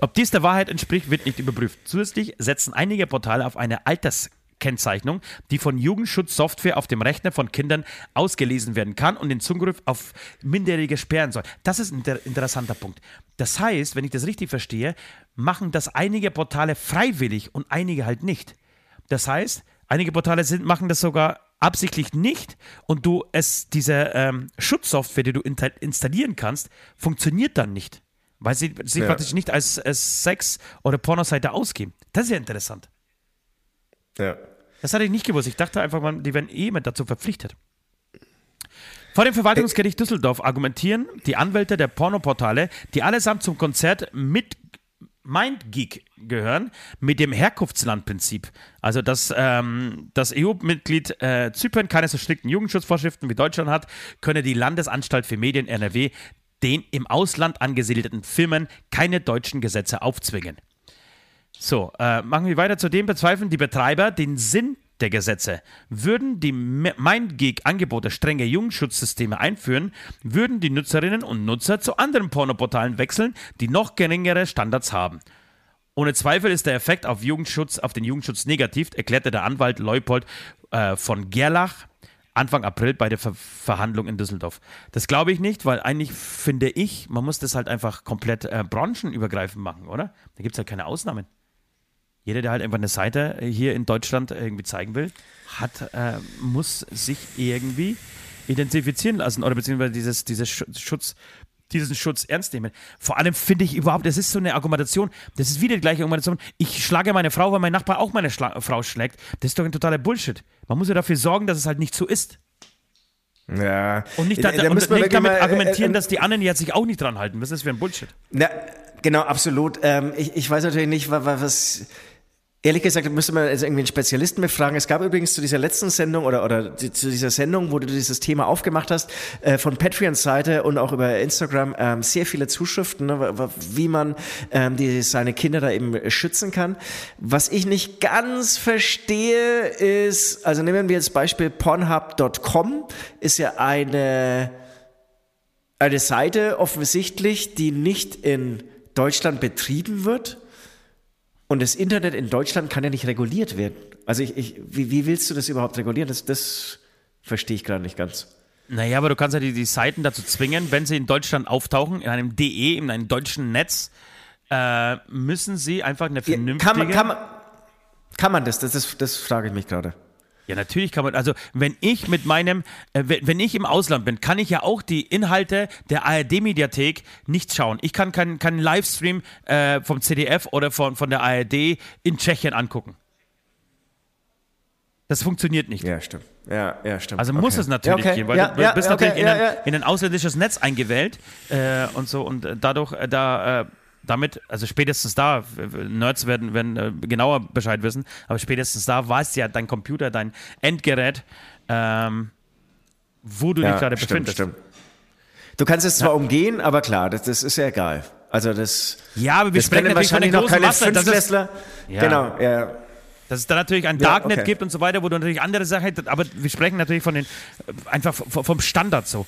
C: Ob dies der Wahrheit entspricht, wird nicht überprüft. Zusätzlich setzen einige Portale auf eine Alterskennzeichnung, die von Jugendschutzsoftware auf dem Rechner von Kindern ausgelesen werden kann und den Zugriff auf Minderjährige sperren soll. Das ist ein inter interessanter Punkt. Das heißt, wenn ich das richtig verstehe, machen das einige Portale freiwillig und einige halt nicht. Das heißt, einige Portale sind, machen das sogar absichtlich nicht und du es, diese ähm, Schutzsoftware, die du installieren kannst, funktioniert dann nicht. Weil sie sich
B: Ja.
C: praktisch nicht als, als Sex- oder Pornoseite ausgeben. Das ist ja interessant.
B: Ja.
C: Das hatte ich nicht gewusst. Ich dachte einfach, man, die werden eh mit dazu verpflichtet. Vor dem Verwaltungsgericht Düsseldorf argumentieren die Anwälte der Pornoportale, die allesamt zum Konzert mit MindGeek gehören, mit dem Herkunftslandprinzip. Also, dass ähm, das EU-Mitglied äh, Zypern keine so strikten Jugendschutzvorschriften wie Deutschland hat, könne die Landesanstalt für Medien NRW den im Ausland angesiedelten Firmen keine deutschen Gesetze aufzwingen. So, äh, machen wir weiter. Zudem bezweifeln die Betreiber den Sinn der Gesetze. Würden die MindGeek-Angebote strenge Jugendschutzsysteme einführen, würden die Nutzerinnen und Nutzer zu anderen Pornoportalen wechseln, die noch geringere Standards haben. Ohne Zweifel ist der Effekt auf, Jugendschutz, auf den Jugendschutz negativ, erklärte der Anwalt Leupold äh, von Gerlach Anfang April bei der Ver Verhandlung in Düsseldorf. Das glaube ich nicht, weil eigentlich finde ich, man muss das halt einfach komplett äh, branchenübergreifend machen, oder? Da gibt es halt keine Ausnahmen. Jeder, der halt einfach eine Seite hier in Deutschland irgendwie zeigen will, hat, äh, muss sich irgendwie identifizieren lassen oder beziehungsweise dieses, dieses Schu- Schutz, diesen Schutz ernst nehmen. Vor allem finde ich überhaupt, das ist so eine Argumentation, das ist wieder die gleiche Argumentation. Ich schlage meine Frau, weil mein Nachbar auch meine Schla Frau schlägt. Das ist doch ein totaler Bullshit. Man muss ja dafür sorgen, dass es halt nicht so ist.
B: Ja.
C: Und nicht, da,
B: Da- da
C: und nicht damit
B: mal, äh,
C: argumentieren,
B: äh,
C: dass die anderen jetzt sich auch nicht dran halten. Was ist das für ein Bullshit?
B: Na, genau, absolut. Ähm, ich, ich weiß natürlich nicht, wa- wa- was. Ehrlich gesagt, müsste man also irgendwie einen Spezialisten befragen. Es gab übrigens zu dieser letzten Sendung oder, oder zu dieser Sendung, wo du dieses Thema aufgemacht hast, äh, von Patreons Seite und auch über Instagram ähm, sehr viele Zuschriften, ne, wie man ähm, die, seine Kinder da eben schützen kann. Was ich nicht ganz verstehe ist, also nehmen wir jetzt Beispiel Pornhub.com, ist ja eine eine Seite offensichtlich, die nicht in Deutschland betrieben wird. Und das Internet in Deutschland kann ja nicht reguliert werden. Also ich, ich, wie, wie willst du das überhaupt regulieren? Das, das verstehe ich gerade nicht ganz.
C: Naja, aber du kannst ja die, die Seiten dazu zwingen, wenn sie in Deutschland auftauchen, in einem DE, in einem deutschen Netz, äh, müssen sie einfach eine vernünftige...
B: Kann man, kann man, kann man das? Das, das? das frage ich mich gerade.
C: Ja, natürlich kann man, also wenn ich mit meinem, äh, wenn, wenn ich im Ausland bin, kann ich ja auch die Inhalte der ARD-Mediathek nicht schauen. Ich kann keinen keinen Livestream äh, vom CDF oder von, von der ARD in Tschechien angucken. Das funktioniert nicht.
B: Ja, stimmt. Ja, ja, stimmt.
C: Also muss
B: Okay.
C: es natürlich
B: okay.
C: gehen, weil
B: Ja,
C: du
B: ja,
C: bist
B: okay,
C: natürlich in, ein, in ein ausländisches Netz eingewählt äh, und so und äh, dadurch äh, da äh, damit, also spätestens da, Nerds werden, werden äh, genauer Bescheid wissen, aber spätestens da weiß ja dein Computer, dein Endgerät, ähm, wo du dich gerade befindest.
B: stimmt. Du kannst es zwar umgehen, aber klar, das, das ist ja egal. Also das.
C: Ja, aber wir sprechen natürlich von den
B: wahrscheinlich noch
C: großen
B: keine
C: ist,
B: Fünftklässler.
C: Ja.
B: Genau, ja.
C: dass es da natürlich ein
B: Ja,
C: Darknet
B: okay.
C: gibt und so weiter, wo du natürlich andere Sachen hättest, aber wir sprechen natürlich von den, äh, einfach vom Standard so.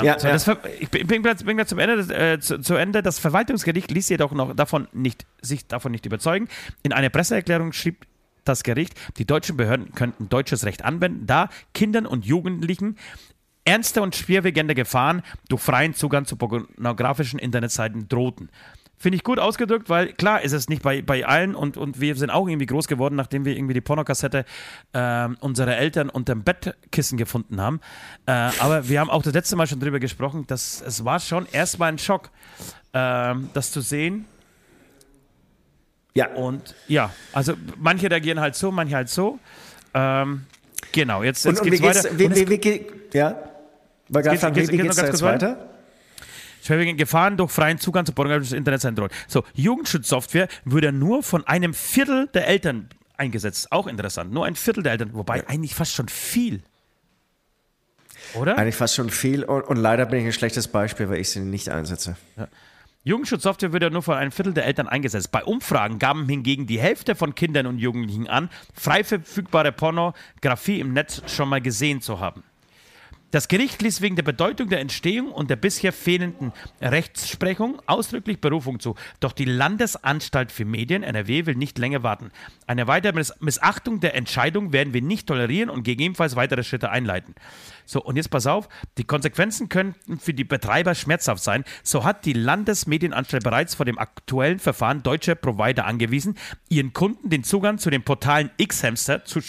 C: Ähm,
B: Ja,
C: so
B: ja.
C: Das, ich bin, bin, gleich- zum Ende, des- äh, zu, zu Ende. Das Verwaltungsgericht ließ jedoch noch davon nicht, sich davon nicht überzeugen. In einer Presseerklärung schrieb das Gericht, die deutschen Behörden könnten deutsches Recht anwenden, da Kindern und Jugendlichen ernste und schwerwiegende Gefahren durch freien Zugang zu pornografischen Internetseiten drohten. Finde ich gut ausgedrückt, weil klar ist es nicht bei, bei allen und, und wir sind auch irgendwie groß geworden, nachdem wir irgendwie die Pornokassette ähm, unserer Eltern unterm Bettkissen gefunden haben. Äh, aber wir haben auch das letzte Mal schon drüber gesprochen, dass es war schon erstmal ein Schock, ähm, das zu sehen.
B: Ja.
C: Und ja, also manche reagieren halt so, manche halt so. Ähm, genau, jetzt,
B: Und,
C: jetzt
B: und wie
C: geht's
B: geht's,
C: weiter.
B: wie,
C: Und
B: wie, wie, ja? War gerade
C: Geht's-
B: fragen, wie,
C: geht's-
B: wie
C: geht's
B: geht's
C: noch
B: da jetzt
C: kurz
B: weiter?
C: Schwerwiegende Gefahren durch freien Zugang zu pornografischen Internetseiten drohen. So, Jugendschutzsoftware würde nur von einem Viertel der Eltern eingesetzt. Auch interessant. Nur ein Viertel der Eltern. Wobei eigentlich fast schon viel. Oder?
B: Eigentlich fast schon viel und, und leider bin ich ein schlechtes Beispiel, weil ich sie nicht einsetze.
C: Jugendschutzsoftware wird ja nur von einem Viertel der Eltern eingesetzt. Bei Umfragen gaben hingegen die Hälfte von Kindern und Jugendlichen an, frei verfügbare Pornografie im Netz schon mal gesehen zu haben. Das Gericht ließ wegen der Bedeutung der Entstehung und der bisher fehlenden Rechtsprechung ausdrücklich Berufung zu. Doch die Landesanstalt für Medien NRW will nicht länger warten. Eine weitere Miss Missachtung der Entscheidung werden wir nicht tolerieren und gegebenenfalls weitere Schritte einleiten. So, und jetzt pass auf, die Konsequenzen könnten für die Betreiber schmerzhaft sein. So hat die Landesmedienanstalt bereits vor dem aktuellen Verfahren deutsche Provider angewiesen, ihren Kunden den Zugang zu den Portalen X-Hamster zu,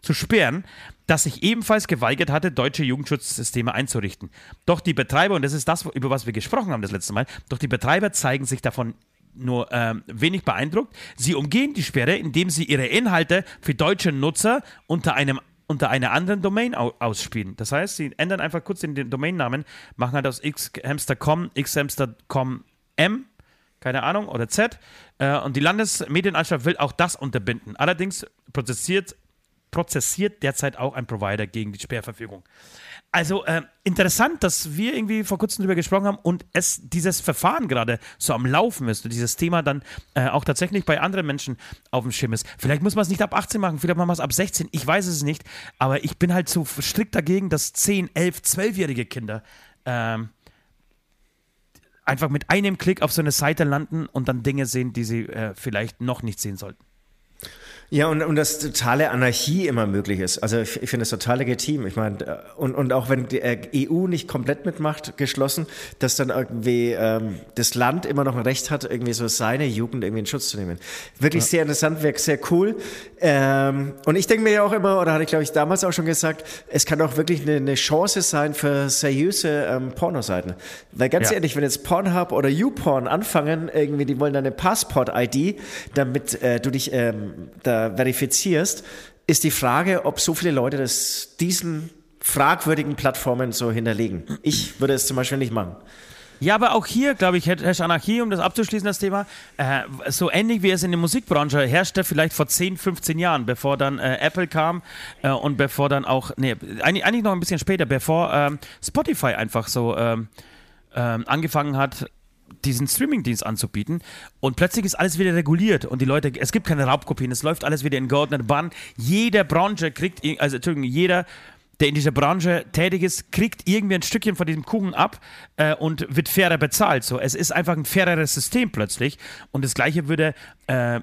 C: zu sperren das sich ebenfalls geweigert hatte, deutsche Jugendschutzsysteme einzurichten. Doch die Betreiber, und das ist das, über was wir gesprochen haben das letzte Mal, doch die Betreiber zeigen sich davon nur ähm, wenig beeindruckt. Sie umgehen die Sperre, indem sie ihre Inhalte für deutsche Nutzer unter einem unter einer anderen Domain ausspielen. Das heißt, sie ändern einfach kurz den, den Domainnamen, machen halt aus xhamster.com, xhamster.com M, keine Ahnung, oder Z. Äh, und die Landesmedienanstalt will auch das unterbinden. Allerdings prozessiert prozessiert derzeit auch ein Provider gegen die Sperrverfügung. Also äh, interessant, dass wir irgendwie vor kurzem darüber gesprochen haben und es dieses Verfahren gerade so am Laufen ist und dieses Thema dann äh, auch tatsächlich bei anderen Menschen auf dem Schirm ist. Vielleicht muss man es nicht ab 18 machen, vielleicht machen wir es ab 16, ich weiß es nicht, aber ich bin halt so strikt dagegen, dass 10, 11, 12-jährige Kinder ähm, einfach mit einem Klick auf so eine Seite landen und dann Dinge sehen, die sie äh, vielleicht noch nicht sehen sollten.
B: Ja, und, und dass totale Anarchie immer möglich ist. Also ich, ich finde das total legitim. Ich meine, äh, und, und auch wenn die äh, EU nicht komplett mitmacht, geschlossen, dass dann irgendwie ähm, das Land immer noch ein Recht hat, irgendwie so seine Jugend irgendwie in Schutz zu nehmen. Wirklich ja. sehr interessant, wäre sehr cool. Ähm, und ich denke mir ja auch immer, oder hatte ich glaube ich damals auch schon gesagt, es kann auch wirklich eine, eine Chance sein für seriöse ähm, Pornoseiten. Weil ganz ja. ehrlich, wenn jetzt Pornhub oder YouPorn anfangen, irgendwie, die wollen eine Passport-ID, damit äh, du dich ähm, da verifizierst, ist die Frage, ob so viele Leute das diesen fragwürdigen Plattformen so hinterlegen. Ich würde es zum Beispiel nicht machen.
C: Ja, aber auch hier, glaube ich, herrscht Anarchie, um das abzuschließen, das Thema. Äh, so ähnlich wie es in der Musikbranche herrschte, vielleicht vor 10, 15 Jahren, bevor dann äh, Apple kam äh, und bevor dann auch, nee, eigentlich, eigentlich noch ein bisschen später, bevor ähm, Spotify einfach so ähm, ähm, angefangen hat, diesen Streamingdienst anzubieten und plötzlich ist alles wieder reguliert und die Leute, es gibt keine Raubkopien, es läuft alles wieder in geordneten Bahn. Jede Branche kriegt, also Entschuldigung, jeder, der in dieser Branche tätig ist, kriegt irgendwie ein Stückchen von diesem Kuchen ab äh, und wird fairer bezahlt. So, es ist einfach ein faireres System plötzlich und das Gleiche würde äh,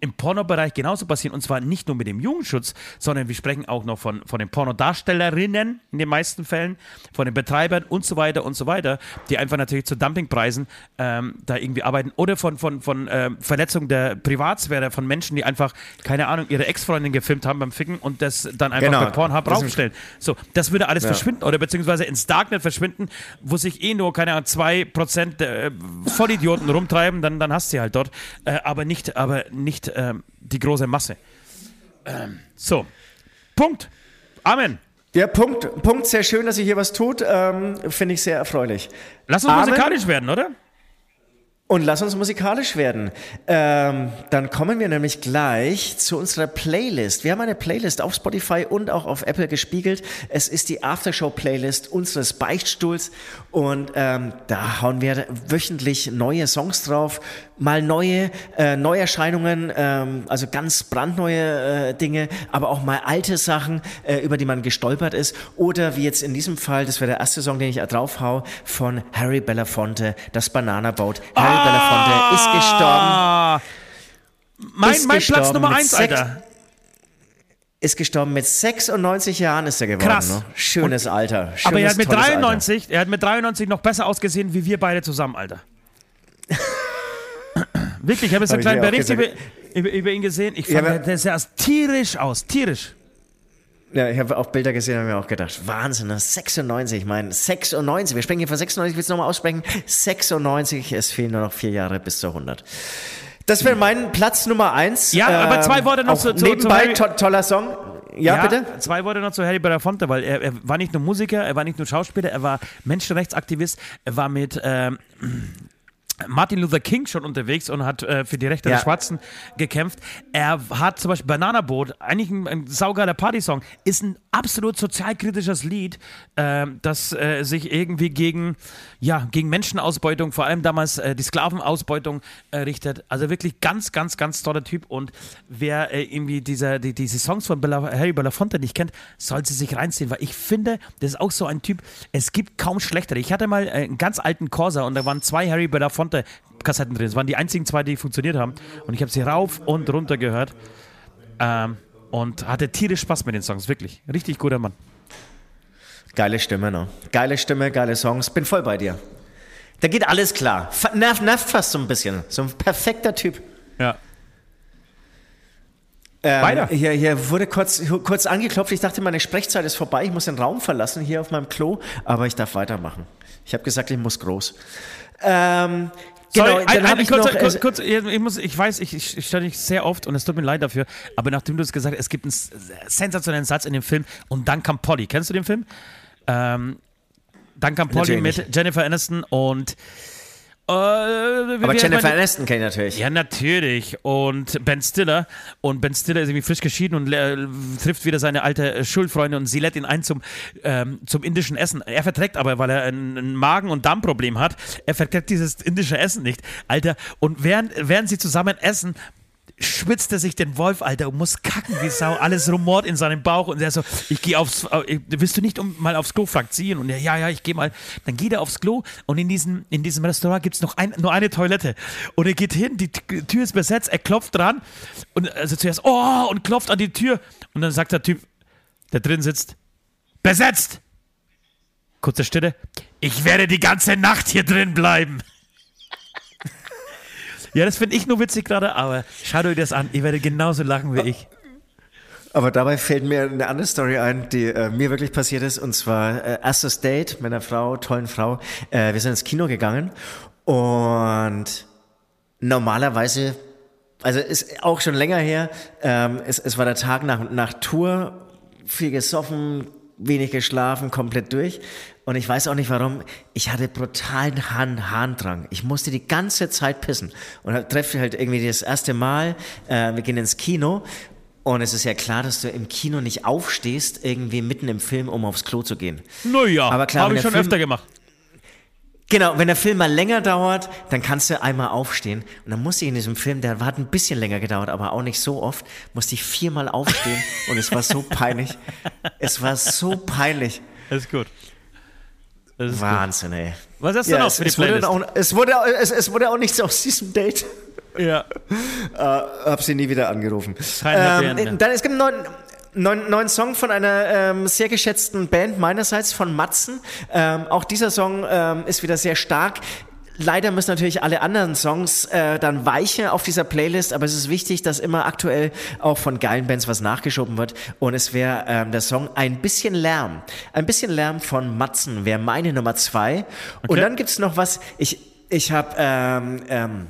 C: im Pornobereich genauso passieren. Und zwar nicht nur mit dem Jugendschutz, sondern wir sprechen auch noch von, von den Pornodarstellerinnen in den meisten Fällen, von den Betreibern und so weiter und so weiter, die einfach natürlich zu Dumpingpreisen ähm, da irgendwie arbeiten. Oder von, von, von ähm, Verletzung der Privatsphäre von Menschen, die einfach, keine Ahnung, ihre Ex-Freundin gefilmt haben beim Ficken und das dann einfach genau. bei Pornhub raufstellen. So, das würde alles ja. verschwinden oder beziehungsweise ins Darknet verschwinden, wo sich eh nur, keine Ahnung, 2% äh, Vollidioten rumtreiben, dann, dann hast du sie halt dort. Äh, aber nicht, aber nicht ähm, die große Masse. Ähm, so, Punkt. Amen.
B: Ja, Punkt, Punkt. Sehr schön, dass ihr hier was tut. Ähm, Finde ich sehr erfreulich.
C: Lass uns Amen. musikalisch werden, oder?
B: Und lass uns musikalisch werden. Ähm, dann kommen wir nämlich gleich zu unserer Playlist. Wir haben eine Playlist auf Spotify und auch auf Apple gespiegelt. Es ist die Aftershow-Playlist unseres Beichtstuhls und ähm, da hauen wir wöchentlich neue Songs drauf, mal neue äh, Neuerscheinungen, ähm, also ganz brandneue äh, Dinge, aber auch mal alte Sachen, äh, über die man gestolpert ist. Oder wie jetzt in diesem Fall, das wäre der erste Song, den ich drauf hau, von Harry Belafonte, das Banana Boat. Harry Belafonte ist gestorben.
C: Mein, ist mein gestorben Platz Nummer 1, Alter.
B: Ist gestorben mit 96 Jahren ist er geworden. Krass. Ne? Schönes Und, Alter. Schönes,
C: aber er hat mit 93, Alter. er hat mit 93 noch besser ausgesehen wie wir beide zusammen, Alter. Wirklich, ich habe jetzt hab einen kleinen Bericht über, über, über, ihn gesehen. Ich fand, ja, der, der sah tierisch aus, tierisch.
B: Ja, ich habe auch Bilder gesehen und mir auch gedacht, Wahnsinn, das ist 96, ich meine, 96, wir sprechen hier von 96, willst du nochmal aussprechen? 96, es fehlen nur noch vier Jahre bis zur 100. Das wäre mein Platz Nummer eins.
C: Ja, ähm, aber zwei Worte noch zu, zu
B: Nebenbei, zu to toller Song. Ja, ja, bitte?
C: Zwei Worte noch zu Harry Belafonte, weil er, er, war nicht nur Musiker, er war nicht nur Schauspieler, er war Menschenrechtsaktivist, er war mit ähm, Martin Luther King schon unterwegs und hat äh, für die Rechte
B: Ja.
C: der Schwarzen gekämpft. Er hat zum Beispiel Banana Boat, eigentlich ein, ein saugeiler Partysong, ist ein absolut sozialkritisches Lied, ähm, das äh, sich irgendwie gegen, ja, gegen Menschenausbeutung, vor allem damals äh, die Sklavenausbeutung äh, richtet. Also wirklich ganz, ganz, ganz toller Typ. Und wer äh, irgendwie diese, die, diese Songs von Bella, Harry Belafonte nicht kennt, soll sie sich reinziehen, weil ich finde, das ist auch so ein Typ, es gibt kaum schlechtere. Ich hatte mal äh, einen ganz alten Corsa und da waren zwei Harry Belafonte Kassetten drin. Das waren die einzigen zwei, die funktioniert haben. Und ich habe sie rauf und runter gehört. Ähm, und hatte tierisch Spaß mit den Songs, wirklich. Richtig guter Mann.
B: Geile Stimme, ne? Geile Stimme, geile Songs. Bin voll bei dir. Da geht alles klar. Nervt, nervt fast so ein bisschen. So ein perfekter Typ.
C: Ja.
B: Ähm,
C: Weiter.
B: Hier, hier wurde kurz, kurz angeklopft. Ich dachte, meine Sprechzeit ist vorbei. Ich muss den Raum verlassen hier auf meinem Klo. Aber ich darf weitermachen. Ich habe gesagt, ich muss groß. Ähm, genau,
C: Sorry,
B: dann
C: ein,
B: ich
C: kurz,
B: noch,
C: kurz,
B: äh,
C: kurz, ich, muss, ich weiß, ich, ich, stelle dich sehr oft und es tut mir leid dafür, aber nachdem du es gesagt hast, es gibt einen s- sensationellen Satz in dem Film und dann kam Polly. Kennst du den Film? Ähm, dann kam Polly mit Jennifer Aniston und äh,
B: aber Jennifer Aniston kenne ich natürlich.
C: Ja, natürlich. Und Ben Stiller. Und Ben Stiller ist irgendwie frisch geschieden und äh, trifft wieder seine alte Schulfreundin und sie lädt ihn ein zum, ähm, zum indischen Essen. Er verträgt aber, weil er ein, ein Magen- und Darmproblem hat, er verträgt dieses indische Essen nicht. Alter, und während, während sie zusammen essen, schwitzt er sich den Wolf, Alter, und muss kacken wie Sau. Alles rumort in seinem Bauch. Und er so, ich gehe aufs, äh, willst du nicht um, mal aufs Klo, ihn. Und er, ja, ja, ich gehe mal. Dann geht er aufs Klo und in diesem, in diesem Restaurant gibt es noch ein, nur eine Toilette. Und er geht hin, die Tür ist besetzt, er klopft dran. Und also zuerst, oh, und klopft an die Tür. Und dann sagt der Typ, der drin sitzt, besetzt. Kurze Stille. Ich werde die ganze Nacht hier drin bleiben. Ja, das finde ich nur witzig gerade, aber schaut euch das an. Ihr werdet genauso lachen wie ich.
B: Aber dabei fällt mir eine andere Story ein, die äh, mir wirklich passiert ist. Und zwar äh, erstes Date mit einer Frau, tollen Frau. Äh, wir sind ins Kino gegangen und normalerweise, also ist auch schon länger her, ähm, es, es war der Tag nach, nach Tour, viel gesoffen, wenig geschlafen, komplett durch. Und ich weiß auch nicht warum, ich hatte brutalen Hahn, Harndrang. Ich musste die ganze Zeit pissen. Und treffe halt irgendwie das erste Mal, äh, wir gehen ins Kino und es ist ja klar, dass du im Kino nicht aufstehst, irgendwie mitten im Film, um aufs Klo zu gehen.
C: Naja,
B: Aber klar,
C: habe ich schon
B: Film-
C: öfter gemacht.
B: Genau, wenn der Film mal länger dauert, dann kannst du einmal aufstehen. Und dann musste ich in diesem Film, der hat ein bisschen länger gedauert, aber auch nicht so oft, musste ich viermal aufstehen und es war so peinlich. Es war so peinlich.
C: Das ist gut. Das ist gut.
B: Wahnsinn, ey.
C: Was hast du
B: Ja,
C: noch
B: es,
C: für die
B: es, wurde
C: Playlist?
B: auch, es, wurde, es, es wurde auch nichts aus diesem Date.
C: ja.
B: Äh, hab sie nie wieder angerufen.
C: Kein.
B: Ähm, dann es gibt einen neuen, neuen, neuen Song von einer ähm, sehr geschätzten Band meinerseits von Matzen. Ähm, auch dieser Song ähm, ist wieder sehr stark. Leider müssen natürlich alle anderen Songs äh, dann weichen auf dieser Playlist, aber es ist wichtig, dass immer aktuell auch von geilen Bands was nachgeschoben wird. Und es wäre ähm, der Song Ein bisschen Lärm. Ein bisschen Lärm von Matzen wäre meine Nummer zwei. Und
C: Okay.
B: dann gibt's noch was, ich, ich habe ähm, ähm,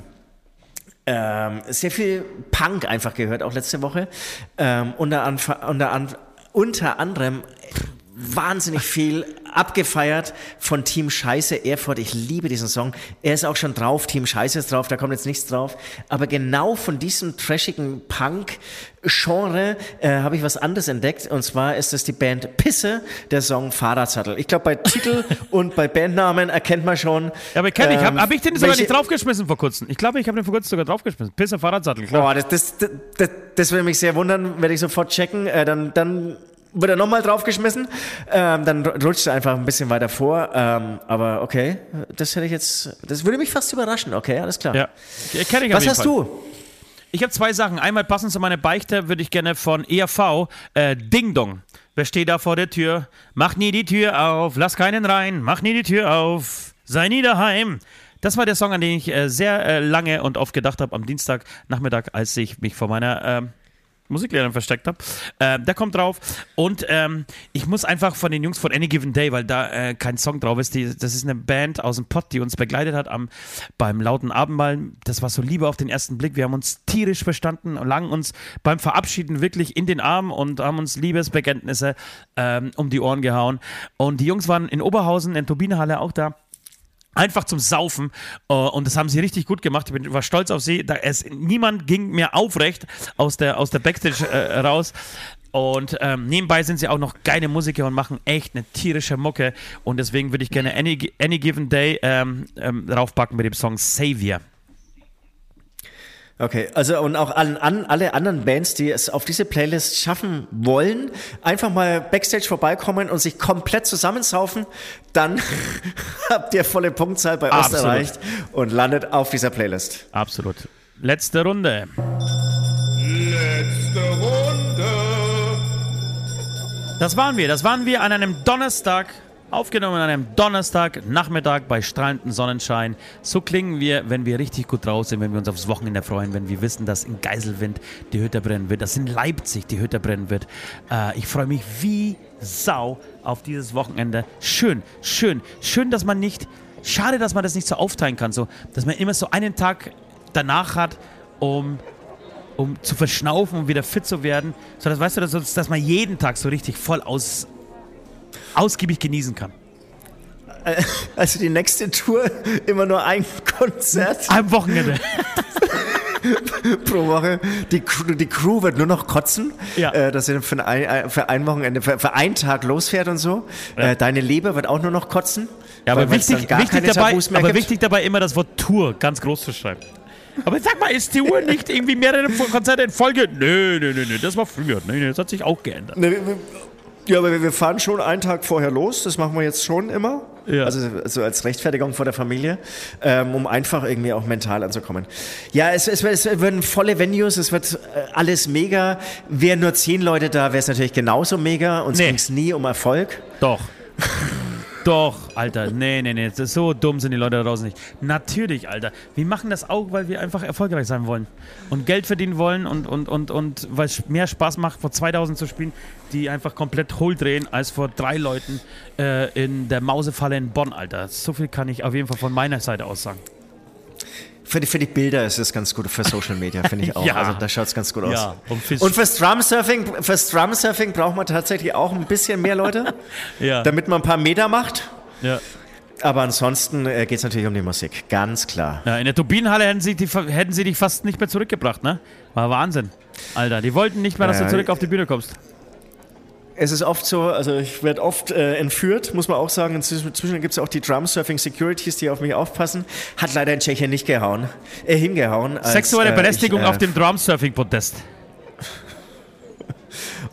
B: ähm, sehr viel Punk einfach gehört, auch letzte Woche. Ähm, unter, unter, unter anderem wahnsinnig viel abgefeiert von Team Scheiße Erfurt. Ich liebe diesen Song. Er ist auch schon drauf, Team Scheiße ist drauf, da kommt jetzt nichts drauf. Aber genau von diesem trashigen Punk-Genre äh, habe ich was anderes entdeckt. Und zwar ist es die Band Pisse, der Song Fahrradsattel. Ich glaube, bei Titel und bei Bandnamen erkennt man schon.
C: Ja, aber kenn ich. Habe
B: ähm,
C: hab ich den sogar
B: welche-
C: nicht draufgeschmissen vor kurzem? Ich glaube, ich habe den vor kurzem sogar draufgeschmissen. Pisse Fahrradsattel, klar.
B: Boah, das, das, das, das, das würde mich sehr wundern, werde ich sofort checken. Äh, dann, dann wird er nochmal draufgeschmissen. Ähm, dann rutscht er einfach ein bisschen weiter vor. Ähm, aber okay, das hätte ich jetzt, das würde mich fast überraschen. Okay, alles klar.
C: Ja,
B: Was hast
C: Fall.
B: du?
C: Ich habe zwei Sachen. Einmal passend zu meiner Beichte würde ich gerne von ERV äh, Ding Dong. Wer steht da vor der Tür? Mach nie die Tür auf, lass keinen rein, mach nie die Tür auf, sei nie daheim. Das war der Song, an den ich äh, sehr äh, lange und oft gedacht habe am Dienstagnachmittag, als ich mich vor meiner ähm, Musiklehrerin versteckt habe. Äh, der kommt drauf. Und ähm, ich muss einfach von den Jungs von Any Given Day, weil da äh, kein Song drauf ist, die, das ist eine Band aus dem Pott, die uns begleitet hat am, beim lauten Abendmahl. Das war so Liebe auf den ersten Blick. Wir haben uns tierisch verstanden und lagen uns beim Verabschieden wirklich in den Arm und haben uns Liebesbekenntnisse ähm, um die Ohren gehauen. Und die Jungs waren in Oberhausen, in Turbinenhalle auch da. Einfach zum Saufen. Äh, und das haben sie richtig gut gemacht. Ich bin, war stolz auf sie. Da es, niemand ging mehr aufrecht aus der, aus der Backstage äh, raus. Und ähm, nebenbei sind sie auch noch geile Musiker und machen echt eine tierische Mucke. Und deswegen würde ich gerne Any, Any Given Day ähm, ähm, draufpacken mit dem Song Savior.
B: Okay, also und auch an, an alle anderen Bands, die es auf diese Playlist schaffen wollen, einfach mal Backstage vorbeikommen und sich komplett zusammensaufen, dann habt ihr volle Punktzahl bei Ost
C: Absolut.
B: erreicht und landet auf dieser Playlist.
C: Absolut. Letzte Runde.
A: Letzte Runde.
C: Das waren wir. Das waren wir an einem Donnerstag. Aufgenommen an einem Donnerstag, Nachmittag bei strahlendem Sonnenschein. So klingen wir, wenn wir richtig gut drauf sind, wenn wir uns aufs Wochenende freuen, wenn wir wissen, dass in Geiselwind die Hütte brennen wird, dass in Leipzig die Hütte brennen wird. Äh, ich freue mich wie Sau auf dieses Wochenende. Schön, schön, schön, dass man nicht, schade, dass man das nicht so aufteilen kann, so, dass man immer so einen Tag danach hat, um um zu verschnaufen und wieder fit zu werden, sondern weißt du, dass, dass man jeden Tag so richtig voll aus, ausgiebig genießen kann.
B: Also die nächste Tour immer nur ein Konzert
C: Am Wochenende.
B: pro Woche. Die Crew, die Crew wird nur noch kotzen,
C: Ja.
B: äh, dass sie für ein, für ein Wochenende, für, für einen Tag losfährt und so. Äh, deine Leber wird auch nur noch kotzen.
C: Ja, aber wichtig, wichtig, dabei, aber wichtig dabei immer das Wort Tour ganz groß zu schreiben. Aber sag mal, ist die Uhr nicht irgendwie mehrere Konzerte in Folge? Nö, nö, nö, nö, das war früher. Nö, nö, das hat sich auch geändert.
B: Ne, wir- wir- Ja, aber wir- fahren schon einen Tag vorher los, das machen wir jetzt schon immer.
C: Ja.
B: Also, also als Rechtfertigung vor der Familie, ähm, um einfach irgendwie auch mental anzukommen. Ja, es, es, es werden volle Venues, es wird äh, alles mega. Wären nur zehn Leute da, wäre es natürlich genauso mega. Uns
C: Nee.
B: ging es nie um Erfolg.
C: Doch. Doch, Alter. Nee, nee, nee. So dumm sind die Leute da draußen nicht. Natürlich, Alter. Wir machen das auch, weil wir einfach erfolgreich sein wollen. Und Geld verdienen wollen und, und, und, und weil es mehr Spaß macht, vor 2000 zu spielen, die einfach komplett hohl drehen, als vor drei Leuten äh, in der Mausefalle in Bonn, Alter. So viel kann ich auf jeden Fall von meiner Seite aus sagen.
B: Für die, für die Bilder ist es ganz gut, für Social Media, finde ich auch.
C: Ja.
B: Also da schaut es ganz gut aus.
C: Ja, und fürs-
B: und fürs Drumsurfing, fürs Drumsurfing braucht man tatsächlich auch ein bisschen mehr Leute,
C: Ja.
B: damit man ein paar Meter macht.
C: ja.
B: Aber ansonsten äh, geht es natürlich um die Musik, ganz klar.
C: ja in der Turbinenhalle hätten sie, die, hätten sie dich fast nicht mehr zurückgebracht, ne? War Wahnsinn. Alter, die wollten nicht mehr, dass du zurück auf die Bühne kommst.
B: Es ist oft so, also ich werde oft äh, entführt, muss man auch sagen. Inzwischen gibt es auch die Drumsurfing Securities, die auf mich aufpassen. Hat leider in Tschechien nicht gehauen, äh, hingehauen. als,
C: Sexuelle
B: äh,
C: Belästigung
B: ich, äh,
C: auf dem Drumsurfing-Podest.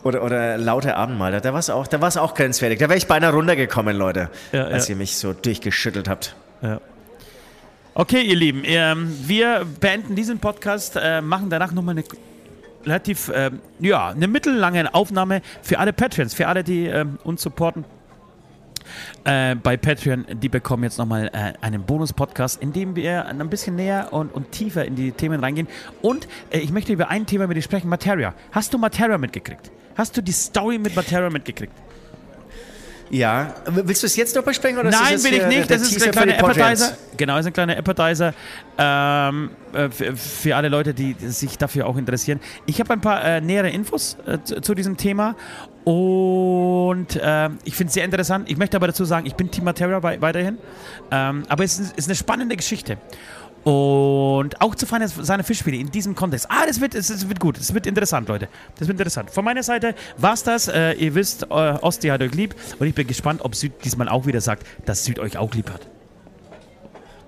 B: Oder, oder laute Abendmahl, da war es auch, da war's auch grenzwertig. Da wäre ich beinahe runtergekommen, Leute,
C: Ja,
B: als
C: ja.
B: ihr mich so durchgeschüttelt habt.
C: Okay, ihr Lieben, ähm, wir beenden diesen Podcast, äh, machen danach nochmal eine relativ, ähm, ja, eine mittellange Aufnahme für alle Patreons, für alle, die ähm, uns supporten. Äh, bei Patreon, die bekommen jetzt nochmal äh, einen Bonus-Podcast, in dem wir ein bisschen näher und, und tiefer in die Themen reingehen. Und äh, ich möchte über ein Thema mit dir sprechen, Materia. Hast du Materia mitgekriegt? Hast du die Story mit Materia mitgekriegt?
B: Ja, willst du es jetzt noch besprechen? Oder ist
C: Nein, will ich
B: hier
C: nicht. Das ist
B: Teaser
C: ein kleiner? Appetizer. Genau, ist ein kleiner Appetizer ähm, äh, für, für alle Leute, die sich dafür auch interessieren. Ich habe ein paar äh, nähere Infos äh, zu, zu diesem Thema und ähm, ich finde es sehr interessant. Ich möchte aber dazu sagen, ich bin Team Materia wei- weiterhin. Ähm, aber es ist, ist eine spannende Geschichte. Und auch zu seine, seine Fischspiele in diesem Kontext. Ah, das wird, es wird gut. Es wird interessant, Leute. Das wird interessant. Von meiner Seite war's das. Äh, ihr wisst, äh, Osti hat euch lieb. Und ich bin gespannt, ob Süd diesmal auch wieder sagt, dass Süd euch auch lieb hat.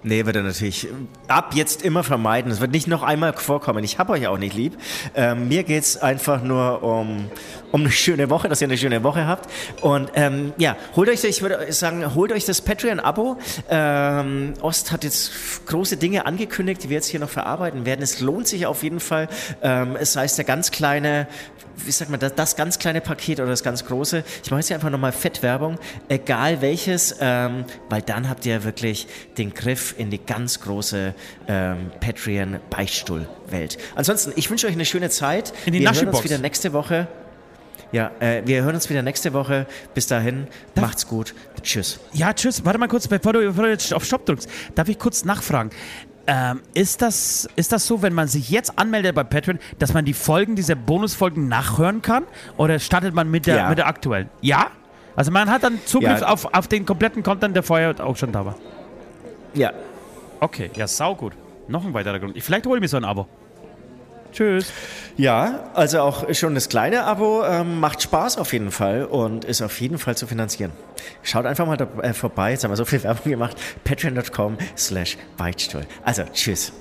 B: Nee, wird er natürlich ab jetzt immer vermeiden. Es wird nicht noch einmal vorkommen. Ich habe euch auch nicht lieb. Ähm, mir geht es einfach nur um, um eine schöne Woche, dass ihr eine schöne Woche habt. Und ähm, ja, holt euch, ich würde sagen, holt euch das Patreon-Abo. Ähm, Ost hat jetzt große Dinge angekündigt, die wir jetzt hier noch verarbeiten werden. Es lohnt sich auf jeden Fall. Ähm, es heißt der ganz kleine, wie sagt man, das, das ganz kleine Paket oder das ganz große. Ich mache jetzt hier einfach nochmal Fettwerbung, egal welches, ähm, weil dann habt ihr wirklich den Griff in die ganz große ähm, Patreon-Beichtstuhl-Welt. Ansonsten, ich wünsche euch eine schöne Zeit.
C: In die
B: wir hören uns wieder nächste Woche. Ja, äh, wir hören uns wieder nächste Woche. Bis dahin, macht's gut. Tschüss.
C: Ja, tschüss. Warte mal kurz, bevor du, bevor du jetzt auf Stopp drückst. Darf ich kurz nachfragen? Ähm, ist, das, ist das so, wenn man sich jetzt anmeldet bei Patreon, dass man die Folgen, diese Bonusfolgen nachhören kann? Oder startet man mit der,
B: Ja.
C: mit der aktuellen? Ja? Also man hat dann Zugriff
B: Ja.
C: auf, auf den kompletten Content, der vorher auch schon da war.
B: Ja.
C: Okay, ja, saugut. Noch ein weiterer Grund. Vielleicht hole ich mir so ein Abo. Tschüss.
B: Ja, also auch schon das kleine Abo ähm, macht Spaß auf jeden Fall und ist auf jeden Fall zu finanzieren. Schaut einfach mal da, äh, vorbei, jetzt haben wir so viel Werbung gemacht. Patreon.com slash Beichtstuhl. Also, tschüss.